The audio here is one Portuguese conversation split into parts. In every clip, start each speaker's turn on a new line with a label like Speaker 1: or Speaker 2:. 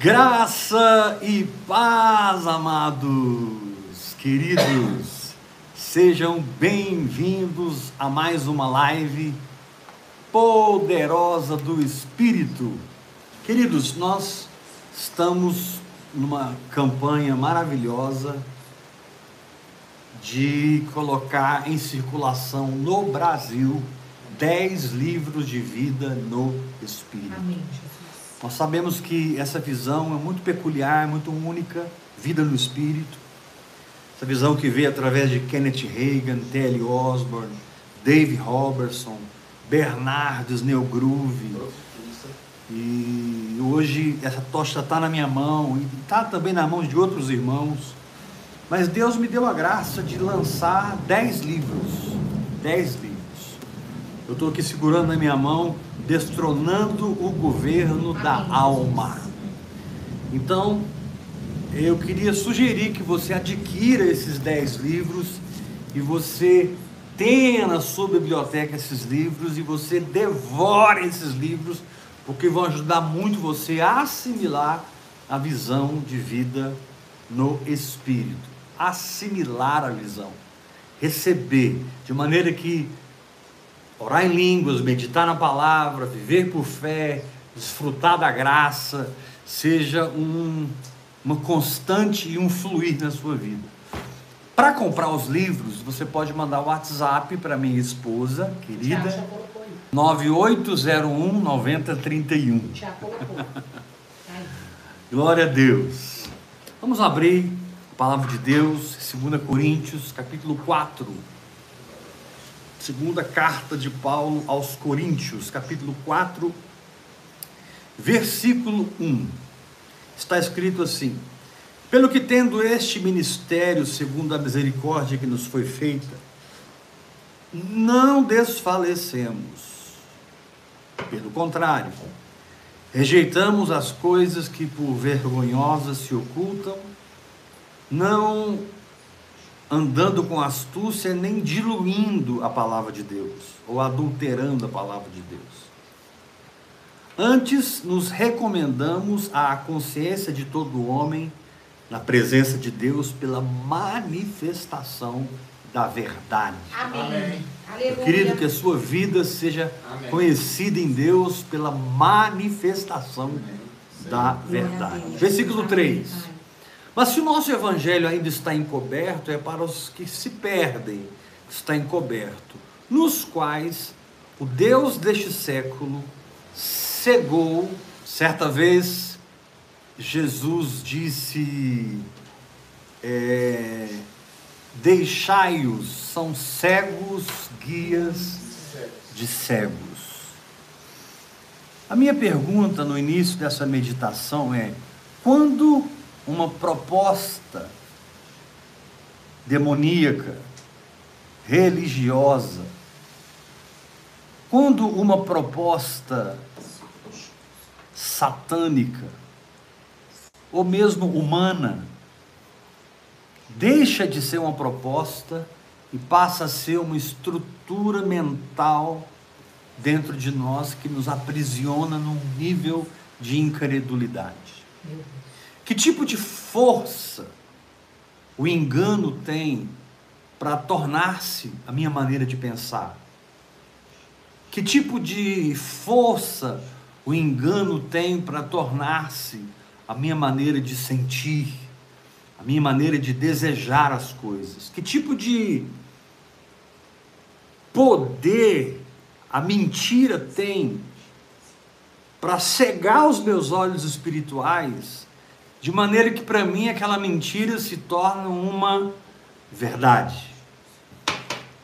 Speaker 1: Graça e paz, amados, queridos, sejam bem-vindos a mais uma live poderosa do Espírito. Queridos, nós estamos numa campanha maravilhosa de colocar em circulação no Brasil 10 livros de vida no Espírito.
Speaker 2: Amém, Jesus.
Speaker 1: Nós sabemos que essa visão é muito peculiar, muito única, vida no Espírito. Essa visão que veio através de Kenneth Reagan, T.L. Osborne, Dave Robertson, Bernardo Snell Groove. E hoje essa tocha está na minha mão e está também na mão de outros irmãos. Mas Deus me deu a graça de lançar dez livros. Dez livros. Eu estou aqui segurando na minha mão, destronando o governo da alma. Então, eu queria sugerir que você adquira esses dez livros e você tenha na sua biblioteca esses livros e você devore esses livros, porque vão ajudar muito você a assimilar a visão de vida no Espírito. Assimilar a visão, receber, de maneira que orar em línguas, meditar na palavra, viver por fé, desfrutar da graça, seja um, uma constante e um fluir na sua vida. Para comprar os livros, você pode mandar o WhatsApp para minha esposa, querida, 9801 9031. Glória a Deus. Vamos abrir Palavra de Deus, 2 Coríntios, capítulo 4. Segunda carta de Paulo aos Coríntios, capítulo 4, versículo 1. Está escrito assim: Pelo que tendo este ministério, segundo a misericórdia que nos foi feita, não desfalecemos. Pelo contrário, rejeitamos as coisas que por vergonhosas se ocultam não andando com astúcia, nem diluindo a palavra de Deus, ou adulterando a palavra de Deus. Antes, nos recomendamos à consciência de todo homem, na presença de Deus, pela manifestação da verdade.
Speaker 2: Amém.
Speaker 1: Querido, que a sua vida seja Amém. conhecida em Deus pela manifestação Amém. da verdade. Versículo 3. Mas se o nosso evangelho ainda está encoberto, é para os que se perdem, está encoberto, nos quais o Deus deste século cegou. Certa vez, Jesus disse: é, Deixai-os, são cegos, guias de cegos. A minha pergunta no início dessa meditação é: quando uma proposta demoníaca, religiosa, quando uma proposta satânica, ou mesmo humana, deixa de ser uma proposta e passa a ser uma estrutura mental dentro de nós que nos aprisiona num nível de incredulidade. Que tipo de força o engano tem para tornar-se a minha maneira de pensar? Que tipo de força o engano tem para tornar-se a minha maneira de sentir, a minha maneira de desejar as coisas? Que tipo de poder a mentira tem para cegar os meus olhos espirituais de maneira que para mim aquela mentira se torna uma verdade.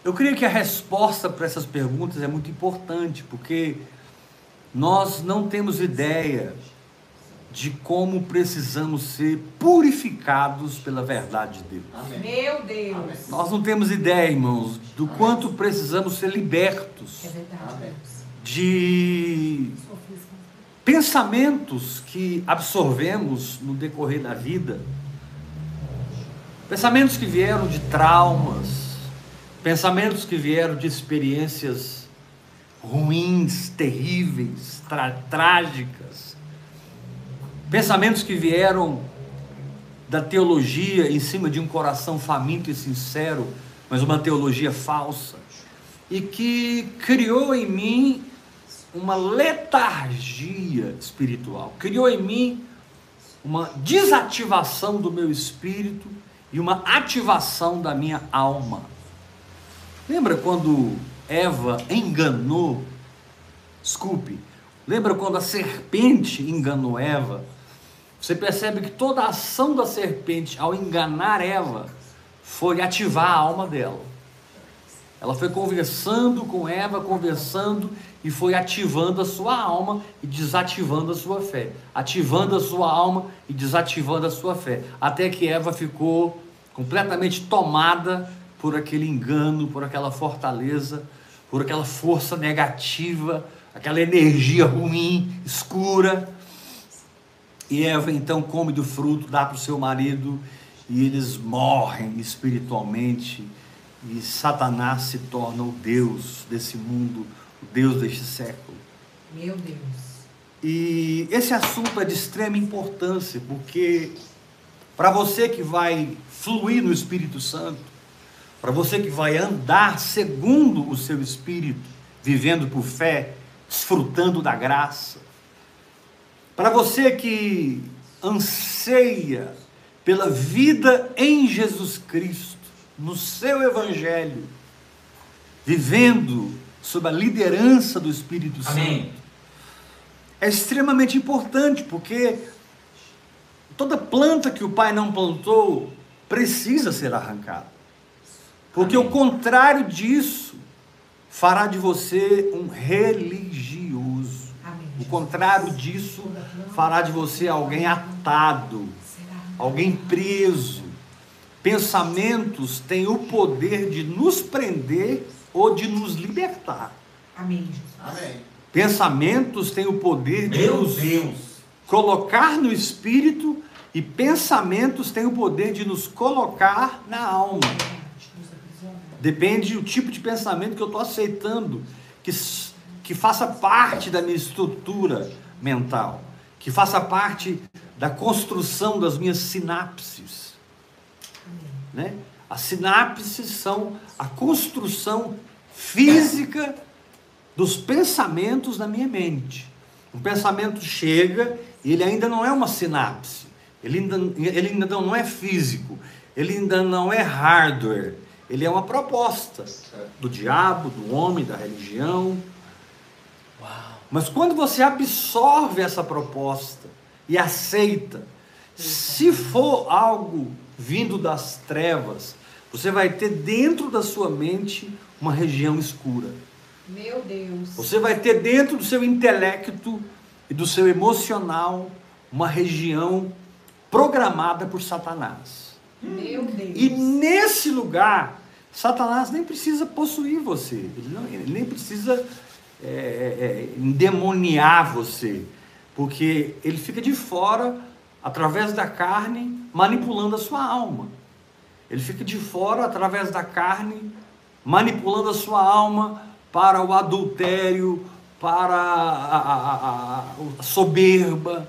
Speaker 1: Eu creio que a resposta para essas perguntas é muito importante, porque nós não temos ideia de como precisamos ser purificados pela verdade de Deus.
Speaker 2: Amém. Meu Deus!
Speaker 1: Nós não temos ideia, irmãos, do Amém. quanto precisamos ser libertos
Speaker 2: é verdade.
Speaker 1: de pensamentos que absorvemos no decorrer da vida, pensamentos que vieram de traumas, pensamentos que vieram de experiências ruins, terríveis, trágicas, Pensamentos que vieram da teologia em cima de um coração faminto e sincero, mas uma teologia falsa, e que criou em mim uma letargia espiritual, criou em mim uma desativação do meu espírito e uma ativação da minha alma. Lembra quando Eva enganou? Desculpe, lembra quando a serpente enganou Eva? Você percebe que toda a ação da serpente ao enganar Eva foi ativar a alma dela. Ela foi conversando com Eva, conversando e foi ativando a sua alma e desativando a sua fé. Ativando a sua alma e desativando a sua fé. Até que Eva ficou completamente tomada por aquele engano, por aquela fortaleza, por aquela força negativa, aquela energia ruim, escura. E Eva então come do fruto, dá para o seu marido e eles morrem espiritualmente. E Satanás se torna o Deus desse mundo, Deus deste século.
Speaker 2: Meu Deus.
Speaker 1: E esse assunto é de extrema importância, porque para você que vai fluir no Espírito Santo, para você que vai andar segundo o seu espírito, vivendo por fé, desfrutando da graça, para você que anseia pela vida em Jesus Cristo, no seu Evangelho, vivendo sob a liderança do Espírito
Speaker 3: Amém.
Speaker 1: Santo, é extremamente importante, porque toda planta que o Pai não plantou precisa ser arrancada. Porque
Speaker 3: Amém.
Speaker 1: o contrário disso fará de você um religioso.
Speaker 2: Amém.
Speaker 1: O contrário disso fará de você alguém atado, alguém preso. Pensamentos têm o poder de nos prender ou de nos libertar.
Speaker 2: Amém, Jesus.
Speaker 3: Amém.
Speaker 1: Pensamentos têm o poder de
Speaker 3: Meu
Speaker 1: nos
Speaker 3: Deus.
Speaker 1: colocar no espírito e pensamentos têm o poder de nos colocar na alma. Depende do tipo de pensamento que eu estou aceitando, que, que faça parte da minha estrutura mental, que faça parte da construção das minhas sinapses. Né? As sinapses são a construção física dos pensamentos na minha mente. Um pensamento chega e ele ainda não é uma sinapse, ele ainda, ele ainda não é físico, ele ainda não é hardware, ele é uma proposta do diabo, do homem, da religião. Mas quando você absorve essa proposta e aceita, se for algo vindo das trevas, você vai ter dentro da sua mente uma região escura.
Speaker 2: Meu Deus.
Speaker 1: Você vai ter dentro do seu intelecto e do seu emocional uma região programada por Satanás.
Speaker 2: Meu Deus.
Speaker 1: E nesse lugar, Satanás nem precisa possuir você, ele, não- ele nem precisa é, é, endemoniar você, porque ele fica de fora, através da carne, manipulando a sua alma. Ele fica de fora, através da carne, manipulando a sua alma para o adultério, para a, a- a- soberba,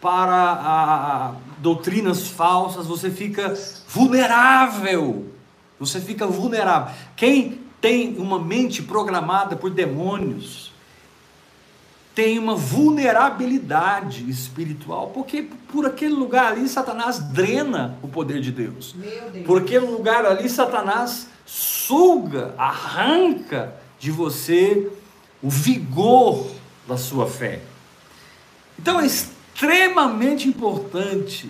Speaker 1: para doutrinas falsas, você fica vulnerável. Você fica vulnerável. Quem tem uma mente programada por demônios tem uma vulnerabilidade espiritual, porque por aquele lugar ali Satanás drena o poder de Deus.
Speaker 2: Deus.
Speaker 1: Por aquele lugar ali, Satanás suga, arranca de você o vigor da sua fé. Então é extremamente importante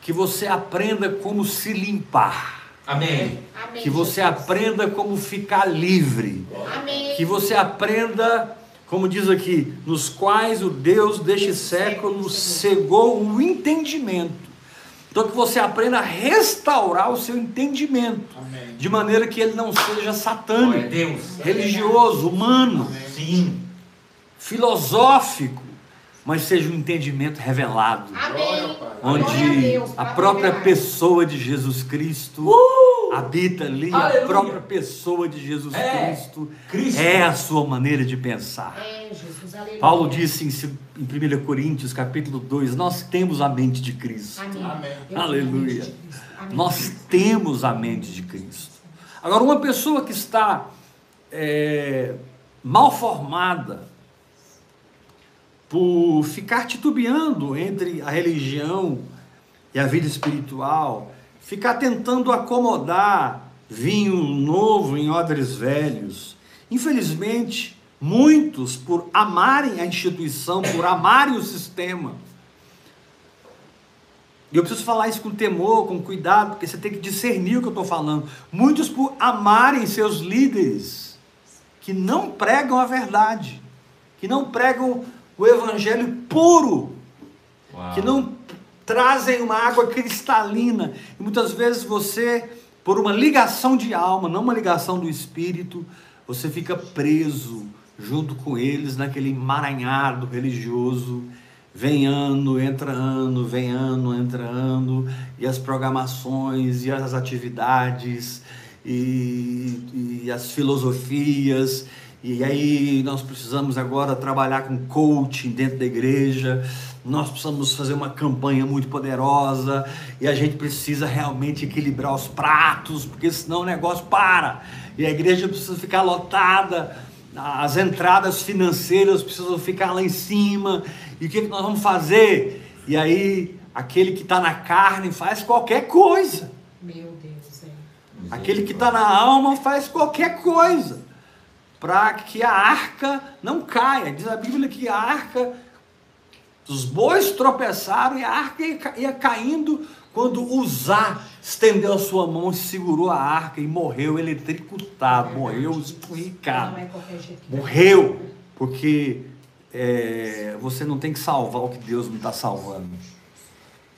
Speaker 1: que você aprenda como se limpar,
Speaker 3: Amém.
Speaker 2: Amém.
Speaker 1: que você aprenda como ficar livre,
Speaker 2: Amém.
Speaker 1: que você aprenda, como diz aqui, nos quais o Deus deste século cegou o entendimento. Então que você aprenda a restaurar o seu entendimento,
Speaker 3: Amém.
Speaker 1: de maneira que ele não seja satânico,
Speaker 3: Deus.
Speaker 1: religioso, humano,
Speaker 3: Sim.
Speaker 1: filosófico, mas seja um entendimento revelado,
Speaker 2: Amém.
Speaker 1: Onde
Speaker 2: Glória a Deus,
Speaker 1: a
Speaker 2: pra
Speaker 1: própria pessoa de Jesus Cristo habita ali
Speaker 3: Aleluia.
Speaker 1: a própria pessoa de Jesus
Speaker 3: É,
Speaker 1: Cristo.
Speaker 3: Cristo.
Speaker 1: É a sua maneira de pensar.
Speaker 2: É, Jesus, aleluia.
Speaker 1: Paulo disse em, em 1 Coríntios, capítulo 2, nós temos a mente de Cristo.
Speaker 2: Amém.
Speaker 1: Aleluia.
Speaker 2: tenho a mente de Cristo.
Speaker 1: Nós temos a mente de Cristo. Agora, uma pessoa que está é, mal formada por ficar titubeando entre a religião e a vida espiritual, ficar tentando acomodar vinho novo em odres velhos. Infelizmente, muitos, por amarem a instituição, por amarem o sistema, e eu preciso falar isso com temor, com cuidado, porque você tem que discernir o que eu estou falando. Muitos, por amarem seus líderes, que não pregam a verdade, que não pregam o evangelho puro,
Speaker 3: Uau.
Speaker 1: que não trazem uma água cristalina. E muitas vezes você, por uma ligação de alma, não uma ligação do espírito, você fica preso junto com eles naquele emaranhado religioso. Vem ano, entra ano, vem ano, entra ano, e as programações, e as atividades, e, e as filosofias, e aí nós precisamos agora trabalhar com coaching dentro da igreja, nós precisamos fazer uma campanha muito poderosa, e a gente precisa realmente equilibrar os pratos, porque senão o negócio para, e a igreja precisa ficar lotada, as entradas financeiras precisam ficar lá em cima, e o que, que nós vamos fazer? E aí, aquele que está na carne faz qualquer coisa,
Speaker 2: Meu Deus, é.
Speaker 1: aquele que está na alma faz qualquer coisa, para que a arca não caia. Diz a Bíblia que a arca, os bois tropeçaram e a arca ia, ca- ia caindo quando Uzá estendeu a sua mão e segurou a arca e morreu eletricutado, morreu esturricado.
Speaker 2: Não é
Speaker 1: Morreu, porque é, você não tem que salvar o que Deus não está salvando.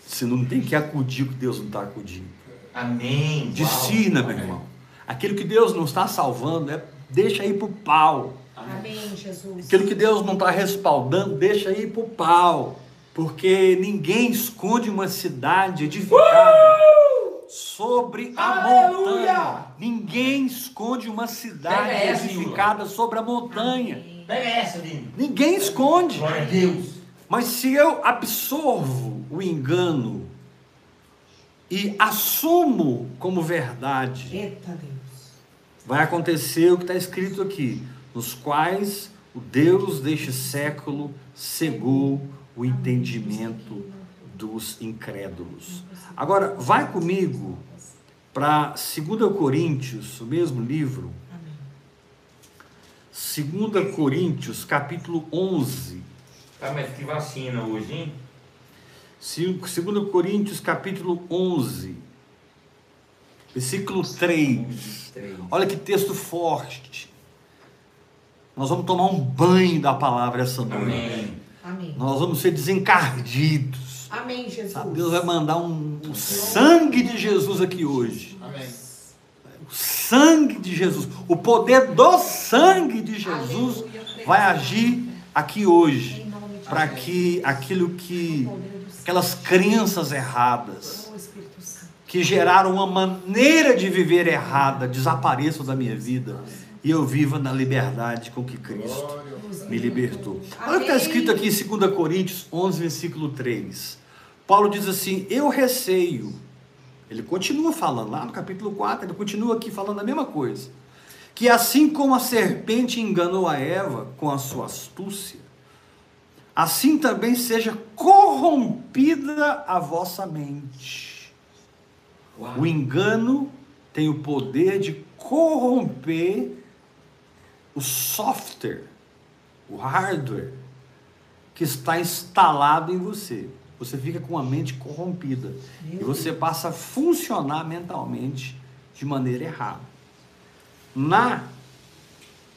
Speaker 1: Você não tem que acudir o que Deus não está acudindo.
Speaker 3: Amém.
Speaker 1: Discina, meu irmão. Aquilo que Deus não está salvando, é, deixa aí para o pau.
Speaker 2: Amém, Jesus.
Speaker 1: Aquilo que Deus não está respaldando, deixa aí para o pau. Porque ninguém esconde uma cidade edificada sobre a
Speaker 3: Aleluia!
Speaker 1: montanha. Ninguém esconde uma cidade
Speaker 3: essa,
Speaker 1: edificada sobre a montanha.
Speaker 3: Pega essa, Dini.
Speaker 1: Ninguém esconde.
Speaker 3: Glória a Deus.
Speaker 1: Mas se eu absorvo o engano e assumo como verdade,
Speaker 2: Eita Deus.
Speaker 1: vai acontecer o que está escrito aqui: nos quais o Deus deste século cegou o entendimento dos incrédulos. Agora, vai comigo para 2 Coríntios, o mesmo livro,
Speaker 2: Amém.
Speaker 1: 2 Coríntios, capítulo 11.
Speaker 3: Tá, mas que vacina hoje, hein?
Speaker 1: 2 Coríntios capítulo 11, versículo 3. Olha que texto forte. Nós vamos tomar um banho da palavra essa noite.
Speaker 3: Amém.
Speaker 2: Amém.
Speaker 1: Nós vamos ser desencardidos.
Speaker 2: Amém, Jesus.
Speaker 1: Sabe? Deus vai mandar um, um sangue de Jesus aqui hoje.
Speaker 4: Amém.
Speaker 1: O sangue de Jesus. O poder do sangue de Jesus
Speaker 2: Aleluia.
Speaker 1: vai agir aqui hoje. Para que aquilo que.
Speaker 2: O.
Speaker 1: Aquelas crenças erradas. Que geraram uma maneira de viver errada desapareçam da minha vida e eu viva na liberdade com que Cristo me libertou. Olha o que está escrito aqui em 2 Coríntios 11, versículo 3. Paulo diz assim: Eu receio. Ele continua falando, lá no capítulo 4, ele continua aqui falando a mesma coisa. Que assim como a serpente enganou a Eva com a sua astúcia, assim também seja corrompida a vossa mente.
Speaker 3: Uau.
Speaker 1: O engano tem o poder de corromper o software, o hardware que está instalado em você. Você fica com a mente corrompida e você passa a funcionar mentalmente de maneira errada. Na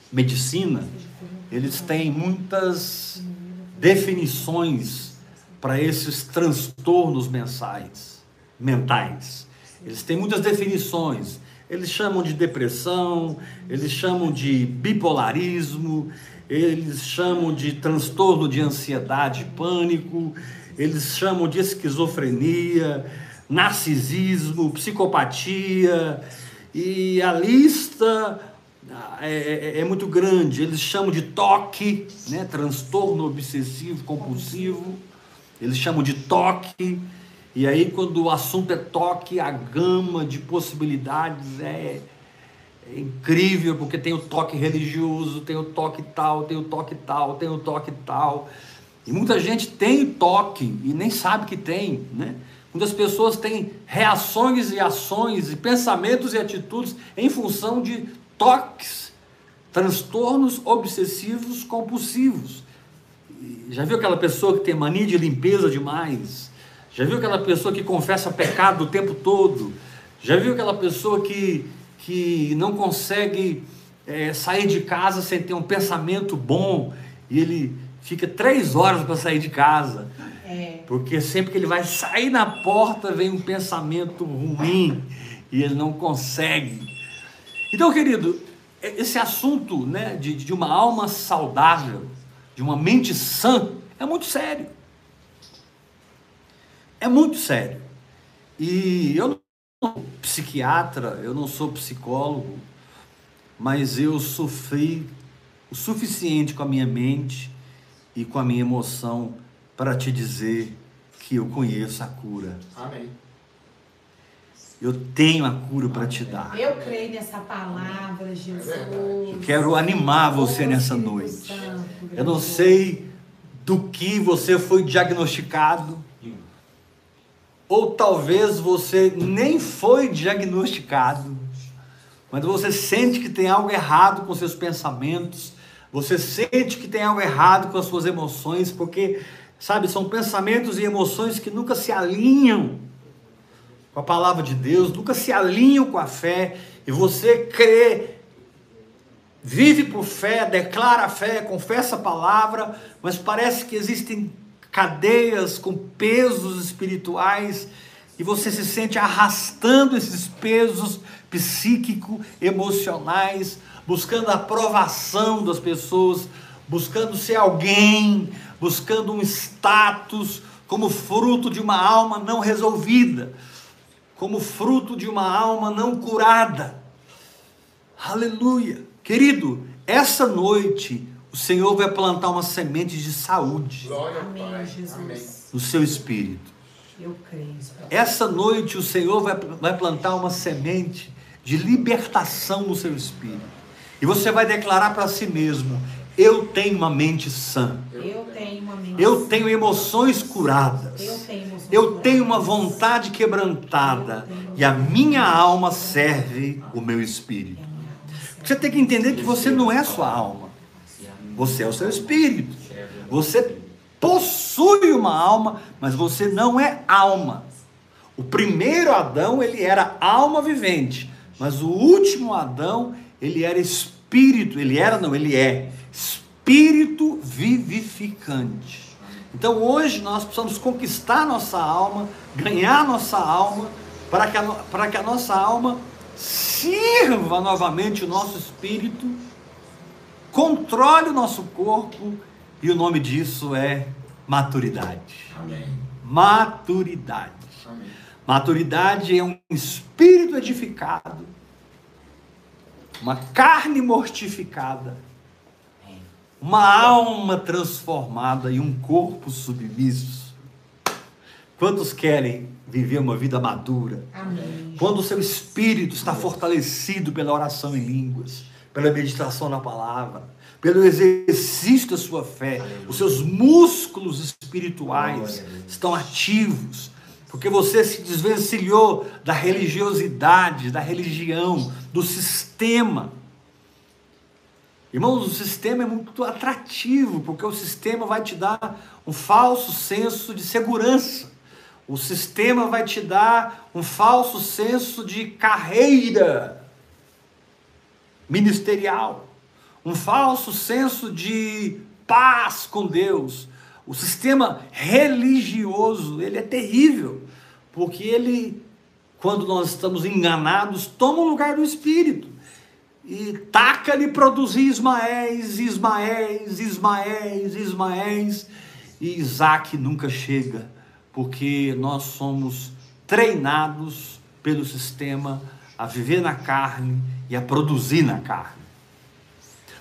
Speaker 1: medicina, eles têm muitas definições para esses transtornos mensais, mentais. Eles têm muitas definições. Eles chamam de depressão, eles chamam de bipolarismo, eles chamam de transtorno de ansiedade, pânico, eles chamam de esquizofrenia, narcisismo, psicopatia, e a lista é, é, é muito grande. Eles chamam de toque, né? transtorno obsessivo compulsivo. Eles chamam de toque. E aí, quando o assunto é toque, a gama de possibilidades é, é incrível, porque tem o toque religioso, tem o toque tal, tem o toque tal, tem o toque tal. E muita gente tem toque e nem sabe que tem, né? Muitas pessoas têm reações e ações, e pensamentos e atitudes em função de toques, transtornos obsessivos compulsivos. Já viu aquela pessoa que tem mania de limpeza demais? Já viu aquela pessoa que confessa pecado o tempo todo? Já viu aquela pessoa que, que não consegue é, sair de casa sem ter um pensamento bom e ele fica três horas para sair de casa?
Speaker 2: É.
Speaker 1: Porque sempre que ele vai sair na porta vem um pensamento ruim e ele não consegue. Então, querido, esse assunto né, de, de uma alma saudável, de uma mente sã, é muito sério. É muito sério. E eu não sou psiquiatra, eu não sou psicólogo, mas eu sofri o suficiente com a minha mente e com a minha emoção para te dizer que eu conheço a cura.
Speaker 4: Amém.
Speaker 1: Eu tenho a cura para te dar.
Speaker 2: Eu creio nessa palavra, Jesus.
Speaker 1: Quero animar você nessa noite. Eu não sei do que você foi diagnosticado, ou talvez você nem foi diagnosticado, mas você sente que tem algo errado com seus pensamentos, você sente que tem algo errado com as suas emoções, porque, sabe, são pensamentos e emoções que nunca se alinham com a palavra de Deus, nunca se alinham com a fé, e você crê, vive por fé, declara a fé, confessa a palavra, mas parece que existem cadeias com pesos espirituais e você se sente arrastando esses pesos psíquico, emocionais, buscando a aprovação das pessoas, buscando ser alguém, buscando um status como fruto de uma alma não resolvida como fruto de uma alma não curada. Aleluia. Querido, essa noite o Senhor vai plantar uma semente de saúde
Speaker 4: Glória
Speaker 2: Amém. Jesus.
Speaker 1: No seu espírito.
Speaker 2: Eu creio.
Speaker 1: Essa noite o Senhor vai, vai plantar uma semente de libertação no seu espírito. E você vai declarar para si mesmo: Eu tenho uma mente sã.
Speaker 2: Eu tenho mente.
Speaker 1: Eu tenho emoções curadas.
Speaker 2: Eu tenho emoções
Speaker 1: Eu tenho uma vontade quebrantada. E a minha alma serve o meu espírito. Você tem que entender que você não é sua alma. Você é o seu espírito. Você possui uma alma, mas você não é alma. O primeiro Adão, ele era alma vivente, mas o último Adão, ele era espírito, ele era não, ele é espírito vivificante. Então hoje nós precisamos conquistar nossa alma, ganhar nossa alma, para que para que a nossa alma sirva novamente o nosso espírito controle o nosso corpo e o nome disso é maturidade.
Speaker 4: Amém.
Speaker 1: Maturidade.
Speaker 4: Amém.
Speaker 1: Maturidade é um espírito edificado, uma carne mortificada, uma alma transformada e um corpo submisso. Quantos querem viver uma vida madura?
Speaker 2: Amém.
Speaker 1: Quando o seu espírito está fortalecido pela oração em línguas, pela meditação na palavra, pelo exercício da sua fé, os seus músculos espirituais estão ativos, porque você se desvencilhou da religiosidade, da religião, do sistema. Irmãos, o sistema é muito atrativo, porque o sistema vai te dar um falso senso de segurança. O sistema vai te dar um falso senso de carreira ministerial, um falso senso de paz com Deus. O sistema religioso, ele é terrível, porque ele, quando nós estamos enganados, toma o lugar do Espírito e taca-lhe produzir Ismaéis, Ismaéis, Ismaéis, Ismaéis, e Isaac nunca chega, porque nós somos treinados pelo sistema a viver na carne e a produzir na carne.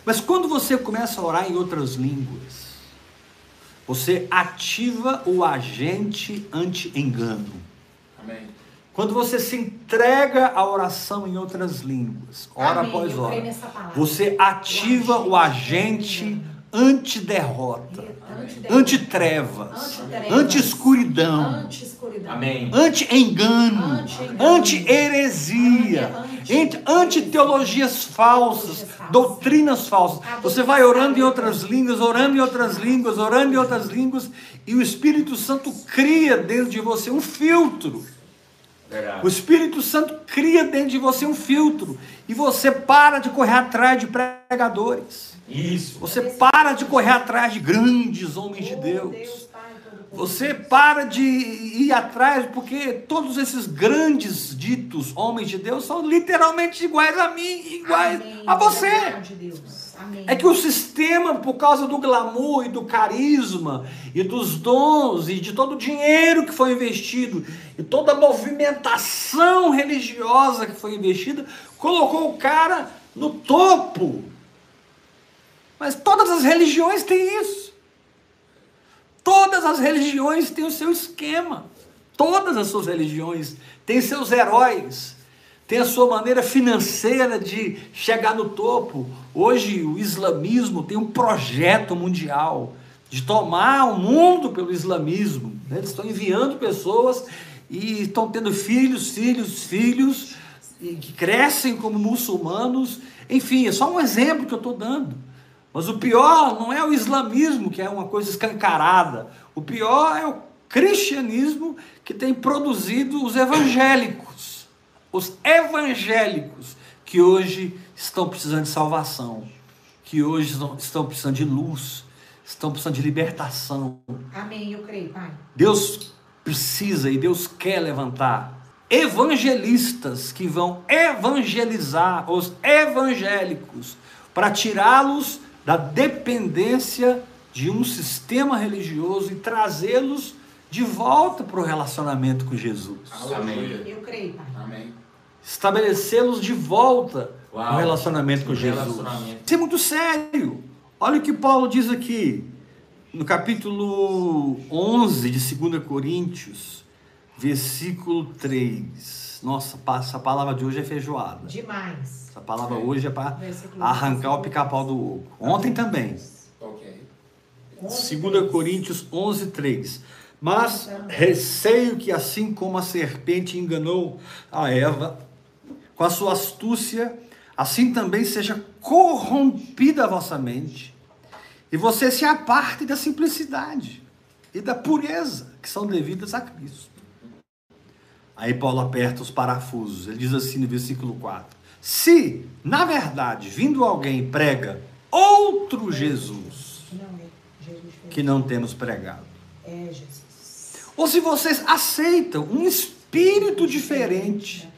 Speaker 1: Mas quando você começa a orar em outras línguas, você ativa o agente anti-engano.
Speaker 4: Amém.
Speaker 1: Quando você se entrega à oração em outras línguas, hora
Speaker 2: Amém.
Speaker 1: após hora, você ativa o agente anti-derrota, anti-trevas, anti-escuridão, anti-engano, anti-heresia,
Speaker 2: Anti-
Speaker 1: anti-teologias falsas, doutrinas falsas. Você vai orando em outras línguas, orando em outras línguas, orando em outras línguas, e o Espírito Santo cria dentro de você um filtro. O. Espírito Santo cria dentro de você um filtro, e você para de correr atrás de pregadores.
Speaker 3: Isso.
Speaker 1: Você para de correr atrás de grandes homens de
Speaker 2: Oh,
Speaker 1: Deus. Você para de ir atrás, porque todos esses grandes ditos homens de Deus são literalmente iguais a mim, iguais
Speaker 2: Amém.
Speaker 1: a você. É que o sistema, por causa do glamour e do carisma e dos dons e de todo o dinheiro que foi investido e toda a movimentação religiosa que foi investida, colocou o cara no topo. Mas todas as religiões têm isso. Todas as religiões têm o seu esquema. Todas as suas religiões têm seus heróis, têm a sua maneira financeira de chegar no topo. Hoje o islamismo tem um projeto mundial de tomar o mundo pelo islamismo. né? Eles estão enviando pessoas e estão tendo filhos, filhos, filhos e que crescem como muçulmanos. Enfim, é só um exemplo que eu estou dando. Mas o pior não é o islamismo, que é uma coisa escancarada. O pior é o cristianismo que tem produzido os evangélicos. Os evangélicos que hoje estão precisando de salvação, que hoje estão- precisando de luz, estão precisando de libertação.
Speaker 2: Amém. Eu creio, Pai.
Speaker 1: Deus precisa e Deus quer levantar evangelistas que vão evangelizar os evangélicos para tirá-los da dependência de um sistema religioso e trazê-los de volta para o relacionamento com Jesus.
Speaker 4: Aleluia.
Speaker 2: Eu creio, Pai.
Speaker 4: Amém.
Speaker 1: Estabelecê-los de volta
Speaker 3: Uau.
Speaker 1: no relacionamento com Jesus.
Speaker 3: Relacionamento.
Speaker 1: Isso é muito sério. Olha o que Paulo diz aqui, no capítulo 11 de 2 Coríntios, versículo 3. Nossa, essa palavra de hoje é feijoada.
Speaker 2: Demais.
Speaker 1: Essa palavra hoje é para arrancar o pica-pau do oco. Ontem também.
Speaker 4: Ok.
Speaker 1: 2 Coríntios 11, 3. Mas receio que assim como a serpente enganou a Eva com a sua astúcia, assim também seja corrompida a vossa mente, e você se aparte da simplicidade e da pureza que são devidas a Cristo. Aí Paulo aperta os parafusos, ele diz assim no versículo 4: Se, na verdade, vindo alguém prega outro Jesus, que não temos pregado.
Speaker 2: É Jesus.
Speaker 1: Ou se vocês aceitam um espírito diferente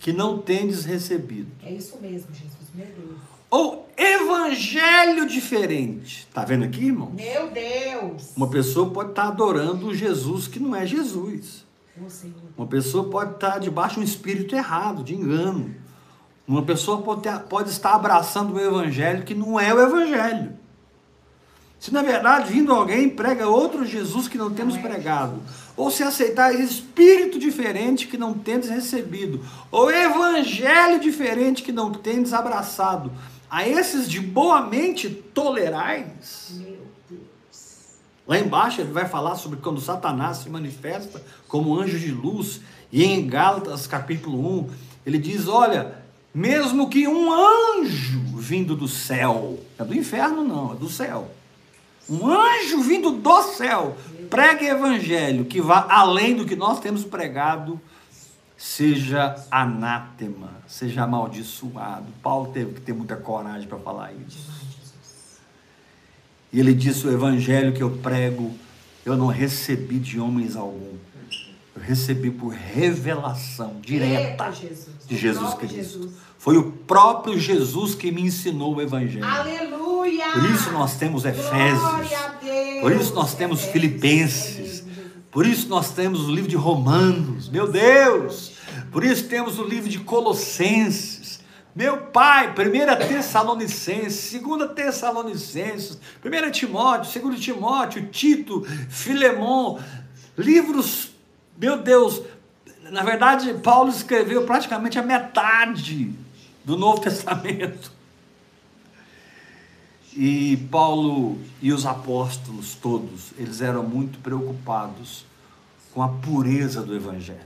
Speaker 1: que não tendes recebido.
Speaker 2: É isso mesmo, Jesus. Meu Deus.
Speaker 1: Ou evangelho diferente. Tá vendo aqui, irmão?
Speaker 2: Meu Deus.
Speaker 1: Uma pessoa pode estar adorando Jesus que não é Jesus.
Speaker 2: Senhor.
Speaker 1: Uma pessoa pode estar debaixo de um espírito errado, de engano. Uma pessoa pode, ter- pode estar abraçando o evangelho que não é o evangelho. Se na verdade vindo alguém prega outro Jesus que não temos
Speaker 2: é
Speaker 1: pregado, ou se aceitar espírito diferente que não tendes recebido, ou evangelho diferente que não tendes abraçado, a esses de boa mente tolerais.
Speaker 2: Meu.
Speaker 1: Lá embaixo ele vai falar sobre quando Satanás se manifesta como anjo de luz, e em Gálatas capítulo 1, ele diz: Olha, mesmo que um anjo vindo do céu, é do inferno não, é do céu. Um anjo vindo do céu, pregue evangelho que vá além do que nós temos pregado, seja anátema, seja amaldiçoado. Paulo teve que ter muita coragem para falar isso. E ele disse: O evangelho que eu prego, eu não recebi de homens algum. Eu recebi por revelação direta
Speaker 2: Eita, Jesus.
Speaker 1: de Jesus Cristo.
Speaker 2: Jesus.
Speaker 1: Foi o próprio Jesus que me ensinou o evangelho.
Speaker 2: Aleluia.
Speaker 1: Por isso nós temos Efésios. Por isso nós temos
Speaker 2: Efésios.
Speaker 1: Filipenses. Por isso nós temos o livro de Romanos, meu Deus. Por isso temos o livro de Colossenses. Meu pai, 1 Tessalonicenses, 2 Tessalonicenses, 1 Timóteo, 2 Timóteo, Tito, Filemon, livros, meu Deus, na verdade, Paulo escreveu praticamente a metade do Novo Testamento. E Paulo e os apóstolos todos, eles eram muito preocupados com a pureza do evangelho.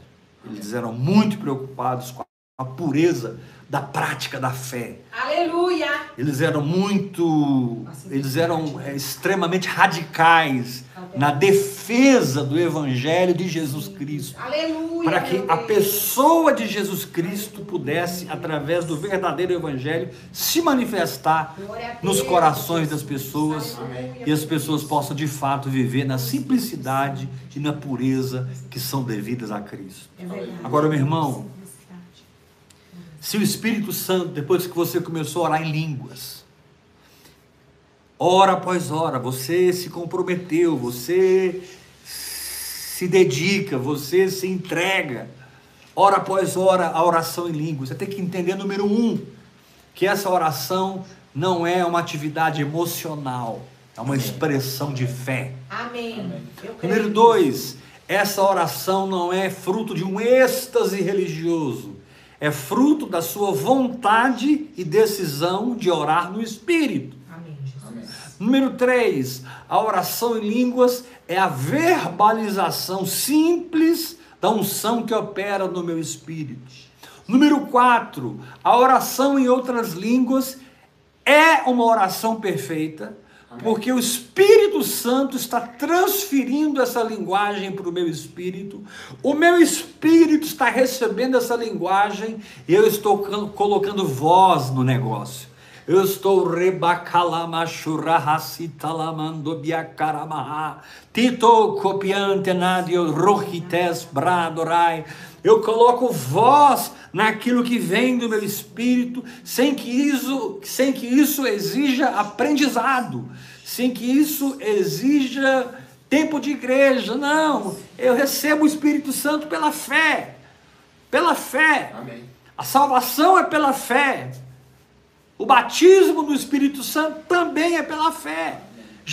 Speaker 1: Eles eram muito preocupados com a pureza da prática da fé.
Speaker 2: Aleluia.
Speaker 1: Eles eram muito, eles eram é, extremamente radicais na defesa do evangelho de Jesus Cristo
Speaker 2: Aleluia.
Speaker 1: para que a pessoa de Jesus Cristo pudesse, através do verdadeiro Evangelho, se manifestar nos corações das pessoas
Speaker 2: Aleluia.
Speaker 1: e as pessoas possam de fato viver na simplicidade e na pureza que são devidas a Cristo.
Speaker 2: É.
Speaker 1: Agora, meu irmão, se o Espírito Santo, depois que você começou a orar em línguas, hora após hora, você se comprometeu, você se dedica, você se entrega, hora após hora, a oração em línguas. Você tem que entender, número um, que essa oração não é uma atividade emocional, é uma expressão de fé.
Speaker 2: Amém.
Speaker 4: Amém.
Speaker 1: Número dois, essa oração não é fruto de um êxtase religioso, é fruto da sua vontade e decisão de orar no Espírito.
Speaker 2: Amém.
Speaker 1: Número 3, a oração em línguas é a verbalização simples da unção que opera no meu espírito. Número 4, a oração em outras línguas é uma oração perfeita, porque o Espírito Santo está transferindo essa linguagem para o meu espírito, o meu espírito está recebendo essa linguagem e eu estou can- colocando voz no negócio. Eu estou rebacalamassurahasitalamandobia Tito copiante nadio rohites bradorai. Eu coloco voz naquilo que vem do meu espírito, sem que isso, sem que isso exija aprendizado, sem que isso exija tempo de igreja. Não, eu recebo o Espírito Santo pela fé. Pela fé.
Speaker 4: Amém.
Speaker 1: A salvação é pela fé. O batismo do Espírito Santo também é pela fé.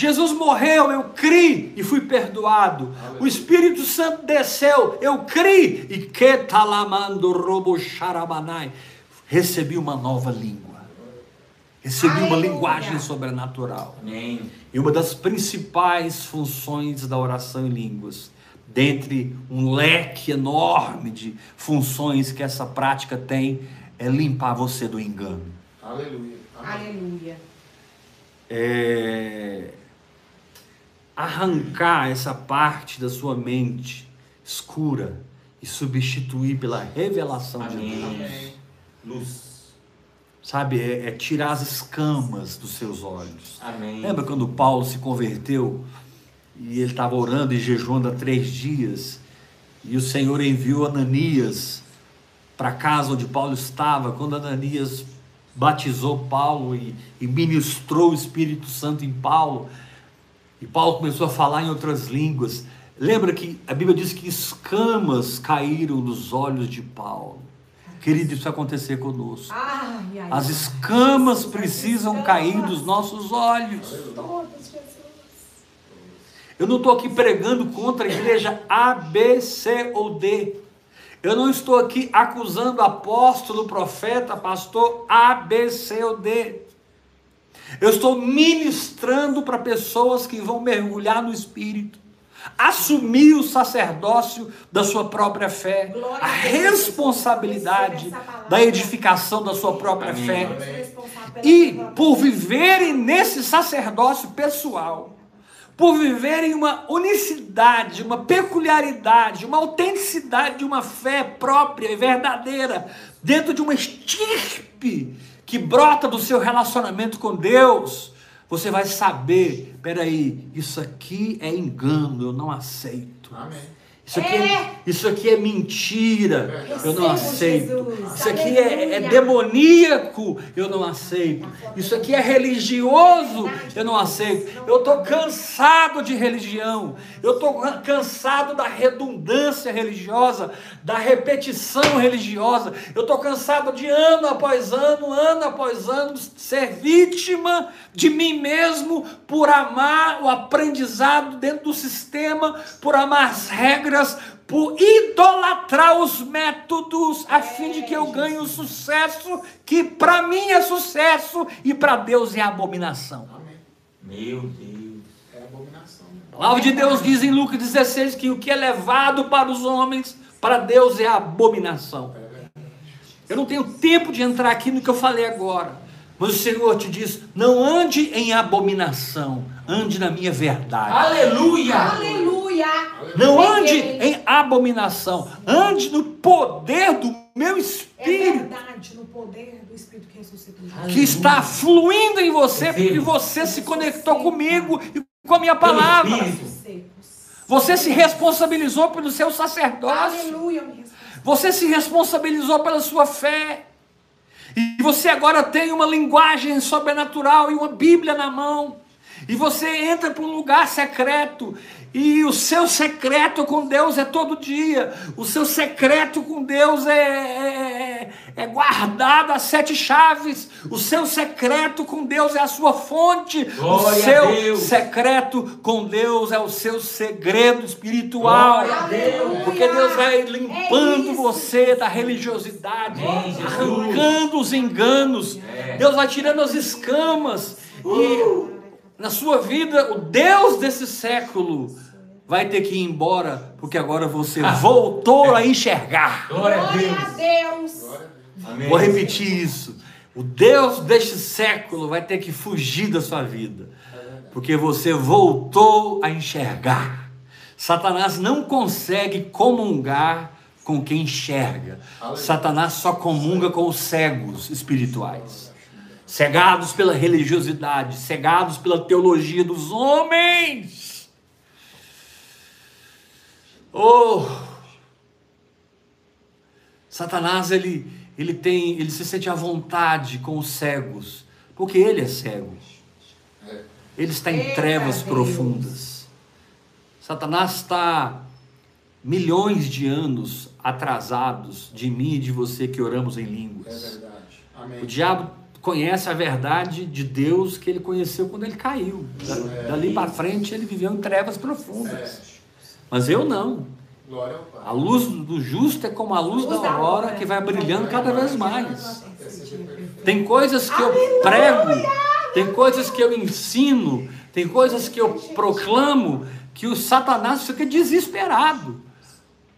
Speaker 1: Jesus morreu, eu criei e fui perdoado. O Espírito Santo desceu, eu criei e que talamando robo xarabanai. Recebi uma nova língua. Recebi uma
Speaker 2: Aleluia.
Speaker 1: linguagem sobrenatural.
Speaker 3: Amém.
Speaker 1: E uma das principais funções da oração em línguas, dentre um leque enorme de funções que essa prática tem, é limpar você do engano.
Speaker 4: Aleluia. Amém.
Speaker 2: Aleluia.
Speaker 1: É arrancar essa parte da sua mente escura e substituir pela revelação de Deus.
Speaker 3: Amém.
Speaker 4: Amém.
Speaker 3: Luz.
Speaker 1: Sabe, é, é tirar as escamas dos seus olhos.
Speaker 3: Amém.
Speaker 1: Lembra quando Paulo se converteu e ele estava orando e jejuando há três dias e o Senhor enviou Ananias para a casa onde Paulo estava? Quando Ananias batizou Paulo e, e ministrou o Espírito Santo em Paulo, e Paulo começou a falar em outras línguas. Lembra que a Bíblia diz que escamas caíram dos olhos de Paulo. Querido, isso vai acontecer conosco. As escamas precisam cair dos nossos olhos. Eu não estou aqui pregando contra a igreja A, B, C ou D. Eu não estou aqui acusando apóstolo, profeta, pastor A, B, C ou D. Eu estou ministrando para pessoas que vão mergulhar no Espírito, assumir o sacerdócio da sua própria fé, a responsabilidade da edificação da sua própria fé. E por viverem nesse sacerdócio pessoal, por viverem uma unicidade, uma peculiaridade, uma autenticidade, uma fé própria e verdadeira, dentro de uma estirpe que brota do seu relacionamento com Deus, você vai saber: peraí, isso aqui é engano, eu não aceito.
Speaker 4: Amém.
Speaker 1: Isso aqui é,
Speaker 2: É.
Speaker 1: isso aqui é mentira. Eu não
Speaker 2: Recebo,
Speaker 1: aceito.
Speaker 2: Jesus.
Speaker 1: Isso aqui é, é demoníaco. Eu não aceito. Isso aqui é religioso. Eu não aceito. Eu estou cansado de religião. Eu estou cansado da redundância religiosa, da repetição religiosa. Eu estou cansado de ano após ano, ano após ano, ser vítima de mim mesmo por amar o aprendizado dentro do sistema, por amar as regras, por idolatrar os métodos, a fim de que eu ganhe o sucesso que para mim é sucesso e para Deus é abominação.
Speaker 3: Meu Deus.
Speaker 4: É abominação. né?
Speaker 1: A palavra de Deus diz em Lucas 16 que o que é levado para os homens, para Deus é abominação. Eu não tenho tempo de entrar aqui no que eu falei agora, mas o Senhor te diz: não ande em abominação, ande na minha verdade.
Speaker 3: Aleluia.
Speaker 2: Aleluia.
Speaker 1: Não ande em abominação, ande no poder do meu
Speaker 2: É
Speaker 1: espírito.
Speaker 2: verdade, no poder do Espírito que ressuscitou.
Speaker 1: que está fluindo em você, porque você se conectou comigo e com a minha palavra. Você se responsabilizou pelo seu sacerdócio.
Speaker 2: Aleluia.
Speaker 1: Você se responsabilizou pela sua fé. E você agora tem uma linguagem sobrenatural e uma Bíblia na mão. E você entra para um lugar secreto. E o seu secreto com Deus é todo dia. O seu secreto com Deus é, é, é guardado às sete chaves. O seu secreto com Deus é a sua fonte.
Speaker 3: Glória
Speaker 1: o
Speaker 3: a
Speaker 1: seu
Speaker 3: Deus.
Speaker 1: secreto com Deus é o seu segredo espiritual.
Speaker 3: Deus.
Speaker 1: Porque Deus vai limpando
Speaker 2: É
Speaker 1: você da religiosidade, arrancando os enganos.
Speaker 3: É.
Speaker 1: Deus vai tirando as escamas. E na sua vida, o Deus desse século vai ter que ir embora, porque agora você voltou a enxergar.
Speaker 3: Glória a Deus.
Speaker 4: Glória a Deus.
Speaker 3: Amém.
Speaker 1: Vou repetir isso. O Deus deste século vai ter que fugir da sua vida, porque você voltou a enxergar. Satanás não consegue comungar com quem enxerga. Satanás só comunga com os cegos espirituais. Cegados pela religiosidade, cegados pela teologia dos homens. Oh! Satanás ele, ele tem, ele se sente à vontade com os cegos, porque ele é cego.
Speaker 4: É.
Speaker 1: Ele está em
Speaker 2: Eita
Speaker 1: trevas profundas. Satanás está milhões de anos atrasados de mim e de você que oramos em
Speaker 4: É
Speaker 1: línguas.
Speaker 4: verdade. Amém.
Speaker 1: O diabo conhece a verdade de Deus que ele conheceu quando ele caiu. Da-
Speaker 4: É.
Speaker 1: Dali para frente ele viveu em trevas profundas.
Speaker 4: É.
Speaker 1: Mas eu não. A luz do justo é como a luz da aurora que vai brilhando cada vez mais. Tem coisas que eu prego, tem coisas que eu ensino, tem coisas que eu proclamo que o Satanás fica desesperado,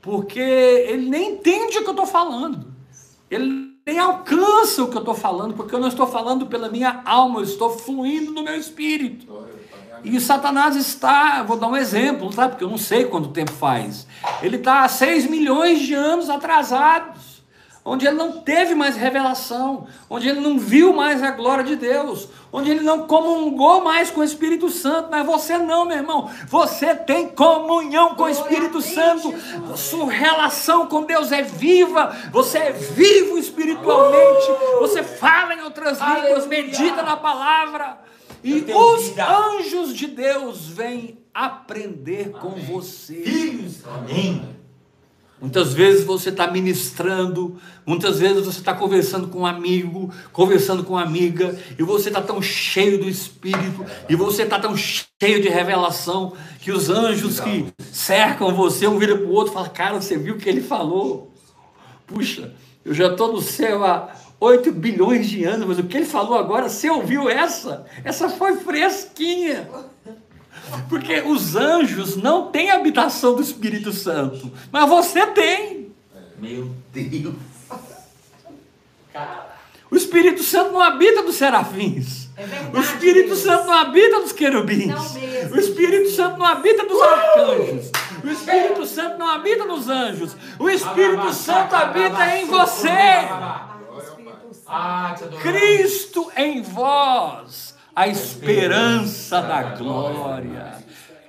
Speaker 1: porque ele nem entende o que eu estou falando, ele nem alcança o que eu estou falando, porque eu não estou falando pela minha alma, eu estou fluindo no meu espírito. E Satanás está, vou dar um exemplo, tá? porque eu não sei quanto tempo faz. Ele está há 6 milhões de anos atrasados, onde ele não teve mais revelação, onde ele não viu mais a glória de Deus, onde ele não comungou mais com o Espírito Santo. Mas você não, meu irmão. Você tem comunhão com o Espírito Santo. Sua relação com Deus é viva. Você é vivo espiritualmente. Você fala em outras línguas, medita na palavra. E os
Speaker 3: vida.
Speaker 1: anjos de Deus vêm aprender com você.
Speaker 3: Filhos. Amém.
Speaker 1: Muitas vezes você está ministrando, muitas vezes você está conversando com um amigo, conversando com uma amiga, e você está tão cheio do Espírito, e você está tão cheio de revelação, que os anjos que cercam você, um vira para o outro e fala, cara, você viu o que ele falou? Puxa, eu já estou no céu há 8 bilhões de anos, mas o que ele falou agora, você ouviu essa? Essa foi fresquinha. Porque os anjos não têm habitação do Espírito Santo, mas você tem.
Speaker 3: Meu Deus. Cara.
Speaker 1: O Espírito Santo não habita dos serafins.
Speaker 2: É verdade,
Speaker 1: O Espírito
Speaker 2: Deus.
Speaker 1: Santo não habita dos querubins.
Speaker 2: Não mesmo,
Speaker 1: O Espírito Santo não habita dos arcanjos. O Espírito Santo não habita nos anjos. O Espírito Santo habita em você.
Speaker 2: Santo.
Speaker 3: Ah.
Speaker 1: Cristo em vós, a esperança da glória.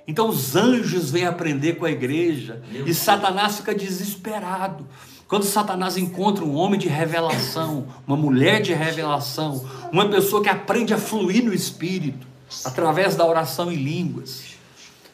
Speaker 1: Então os anjos vêm aprender com a igreja e. Satanás fica desesperado. Quando Satanás encontra um homem de revelação, uma mulher de revelação, uma pessoa que aprende a fluir no espírito através da oração em línguas.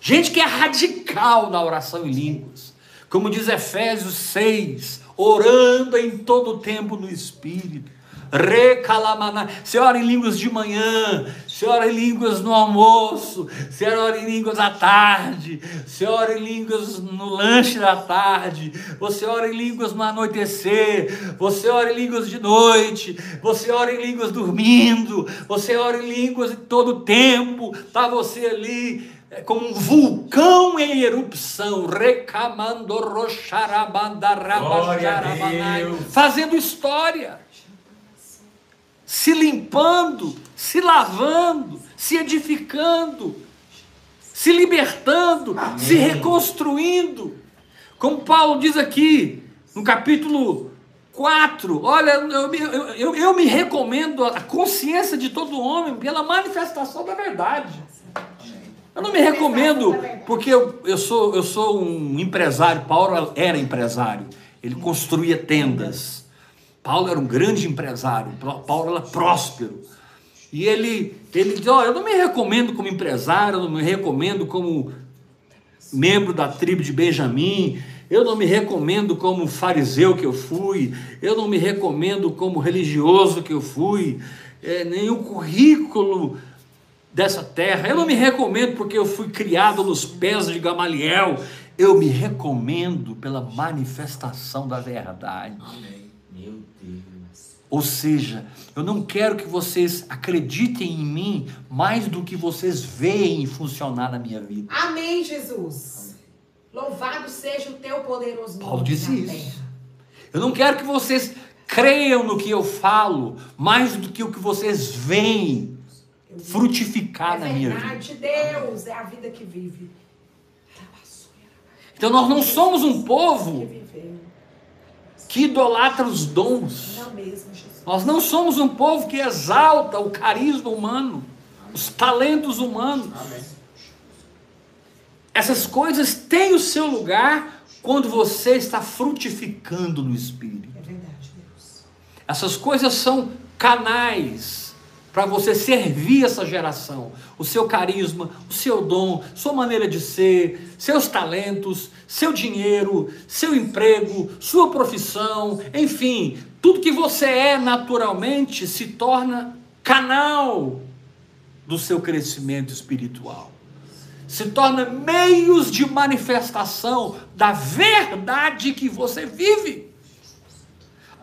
Speaker 1: Gente que é radical na oração em línguas. Como diz Efésios 6, orando em todo o tempo no espírito. Recalamaná. Você ora em línguas de manhã, você ora em línguas no almoço, você ora em línguas à tarde, você ora em línguas no lanche da tarde, você ora em línguas no anoitecer, você ora em línguas de noite, você ora em línguas dormindo, você ora em línguas em todo o tempo, está você ali é como um vulcão em erupção, recamando fazendo história, se limpando, se lavando, se edificando, se libertando, se reconstruindo. Como Paulo diz aqui no capítulo 4, olha, eu, me- eu, eu, eu me recomendo a consciência de todo homem pela manifestação da verdade. Eu não me recomendo porque eu, eu, sou, eu sou um empresário. Paulo era empresário. Ele construía tendas. Paulo era um grande empresário. Paulo era próspero. E ele, ele diz: eu não me recomendo como empresário, eu não me recomendo como membro da tribo de Benjamim, eu não me recomendo como fariseu que eu fui, eu não me recomendo como religioso que eu fui, é, nem o currículo dessa terra, eu não me recomendo porque eu fui criado nos pés de Gamaliel, eu me recomendo pela manifestação da verdade.
Speaker 4: Amém.
Speaker 3: Meu Deus.
Speaker 1: Ou seja, eu não quero que vocês acreditem em mim mais do que vocês veem funcionar na minha vida.
Speaker 2: Amém, Jesus. Louvado seja o teu poderoso
Speaker 1: Paulo
Speaker 2: nome
Speaker 1: disse
Speaker 2: na
Speaker 1: isso.
Speaker 2: terra.
Speaker 1: Eu não quero que vocês creiam no que eu falo mais do que o que vocês veem frutificar
Speaker 2: É
Speaker 1: na minha vida.
Speaker 2: verdade, Deus é a vida que vive.
Speaker 1: Então nós não somos um
Speaker 2: Que
Speaker 1: povo
Speaker 2: viveu.
Speaker 1: Que idolatra os dons.
Speaker 2: Não mesmo, Jesus.
Speaker 1: Nós não somos um povo que exalta o carisma humano, os talentos humanos.
Speaker 4: Amém.
Speaker 1: Essas coisas têm o seu lugar quando você está frutificando no Espírito.
Speaker 2: É verdade, Deus.
Speaker 1: Essas coisas são canais para você servir essa geração. O seu carisma, o seu dom, sua maneira de ser, seus talentos, seu dinheiro, seu emprego, sua profissão, enfim, tudo que você é naturalmente se torna canal do seu crescimento espiritual. Se torna meios de manifestação da verdade que você vive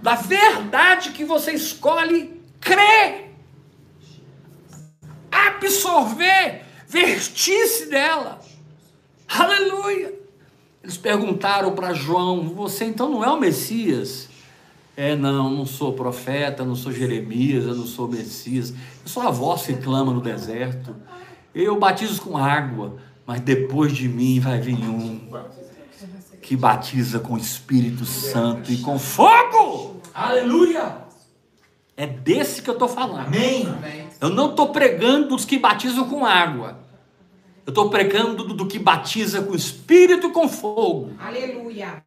Speaker 1: da verdade que você escolhe crer, absorver, vestir-se dela. Aleluia! Eles perguntaram para João: Você então não é o Messias? É, não, não sou profeta, não sou Jeremias, eu não sou Messias. Eu sou a voz que clama no deserto. Eu batizo com água, mas depois de mim vai vir um que batiza com o Espírito Santo e com fogo.
Speaker 3: Aleluia.
Speaker 1: É desse que eu estou falando.
Speaker 3: Amém.
Speaker 4: Amém.
Speaker 1: Eu não estou pregando dos que batizam com água. Eu estou pregando do, do que batiza com Espírito e com fogo.
Speaker 2: Aleluia.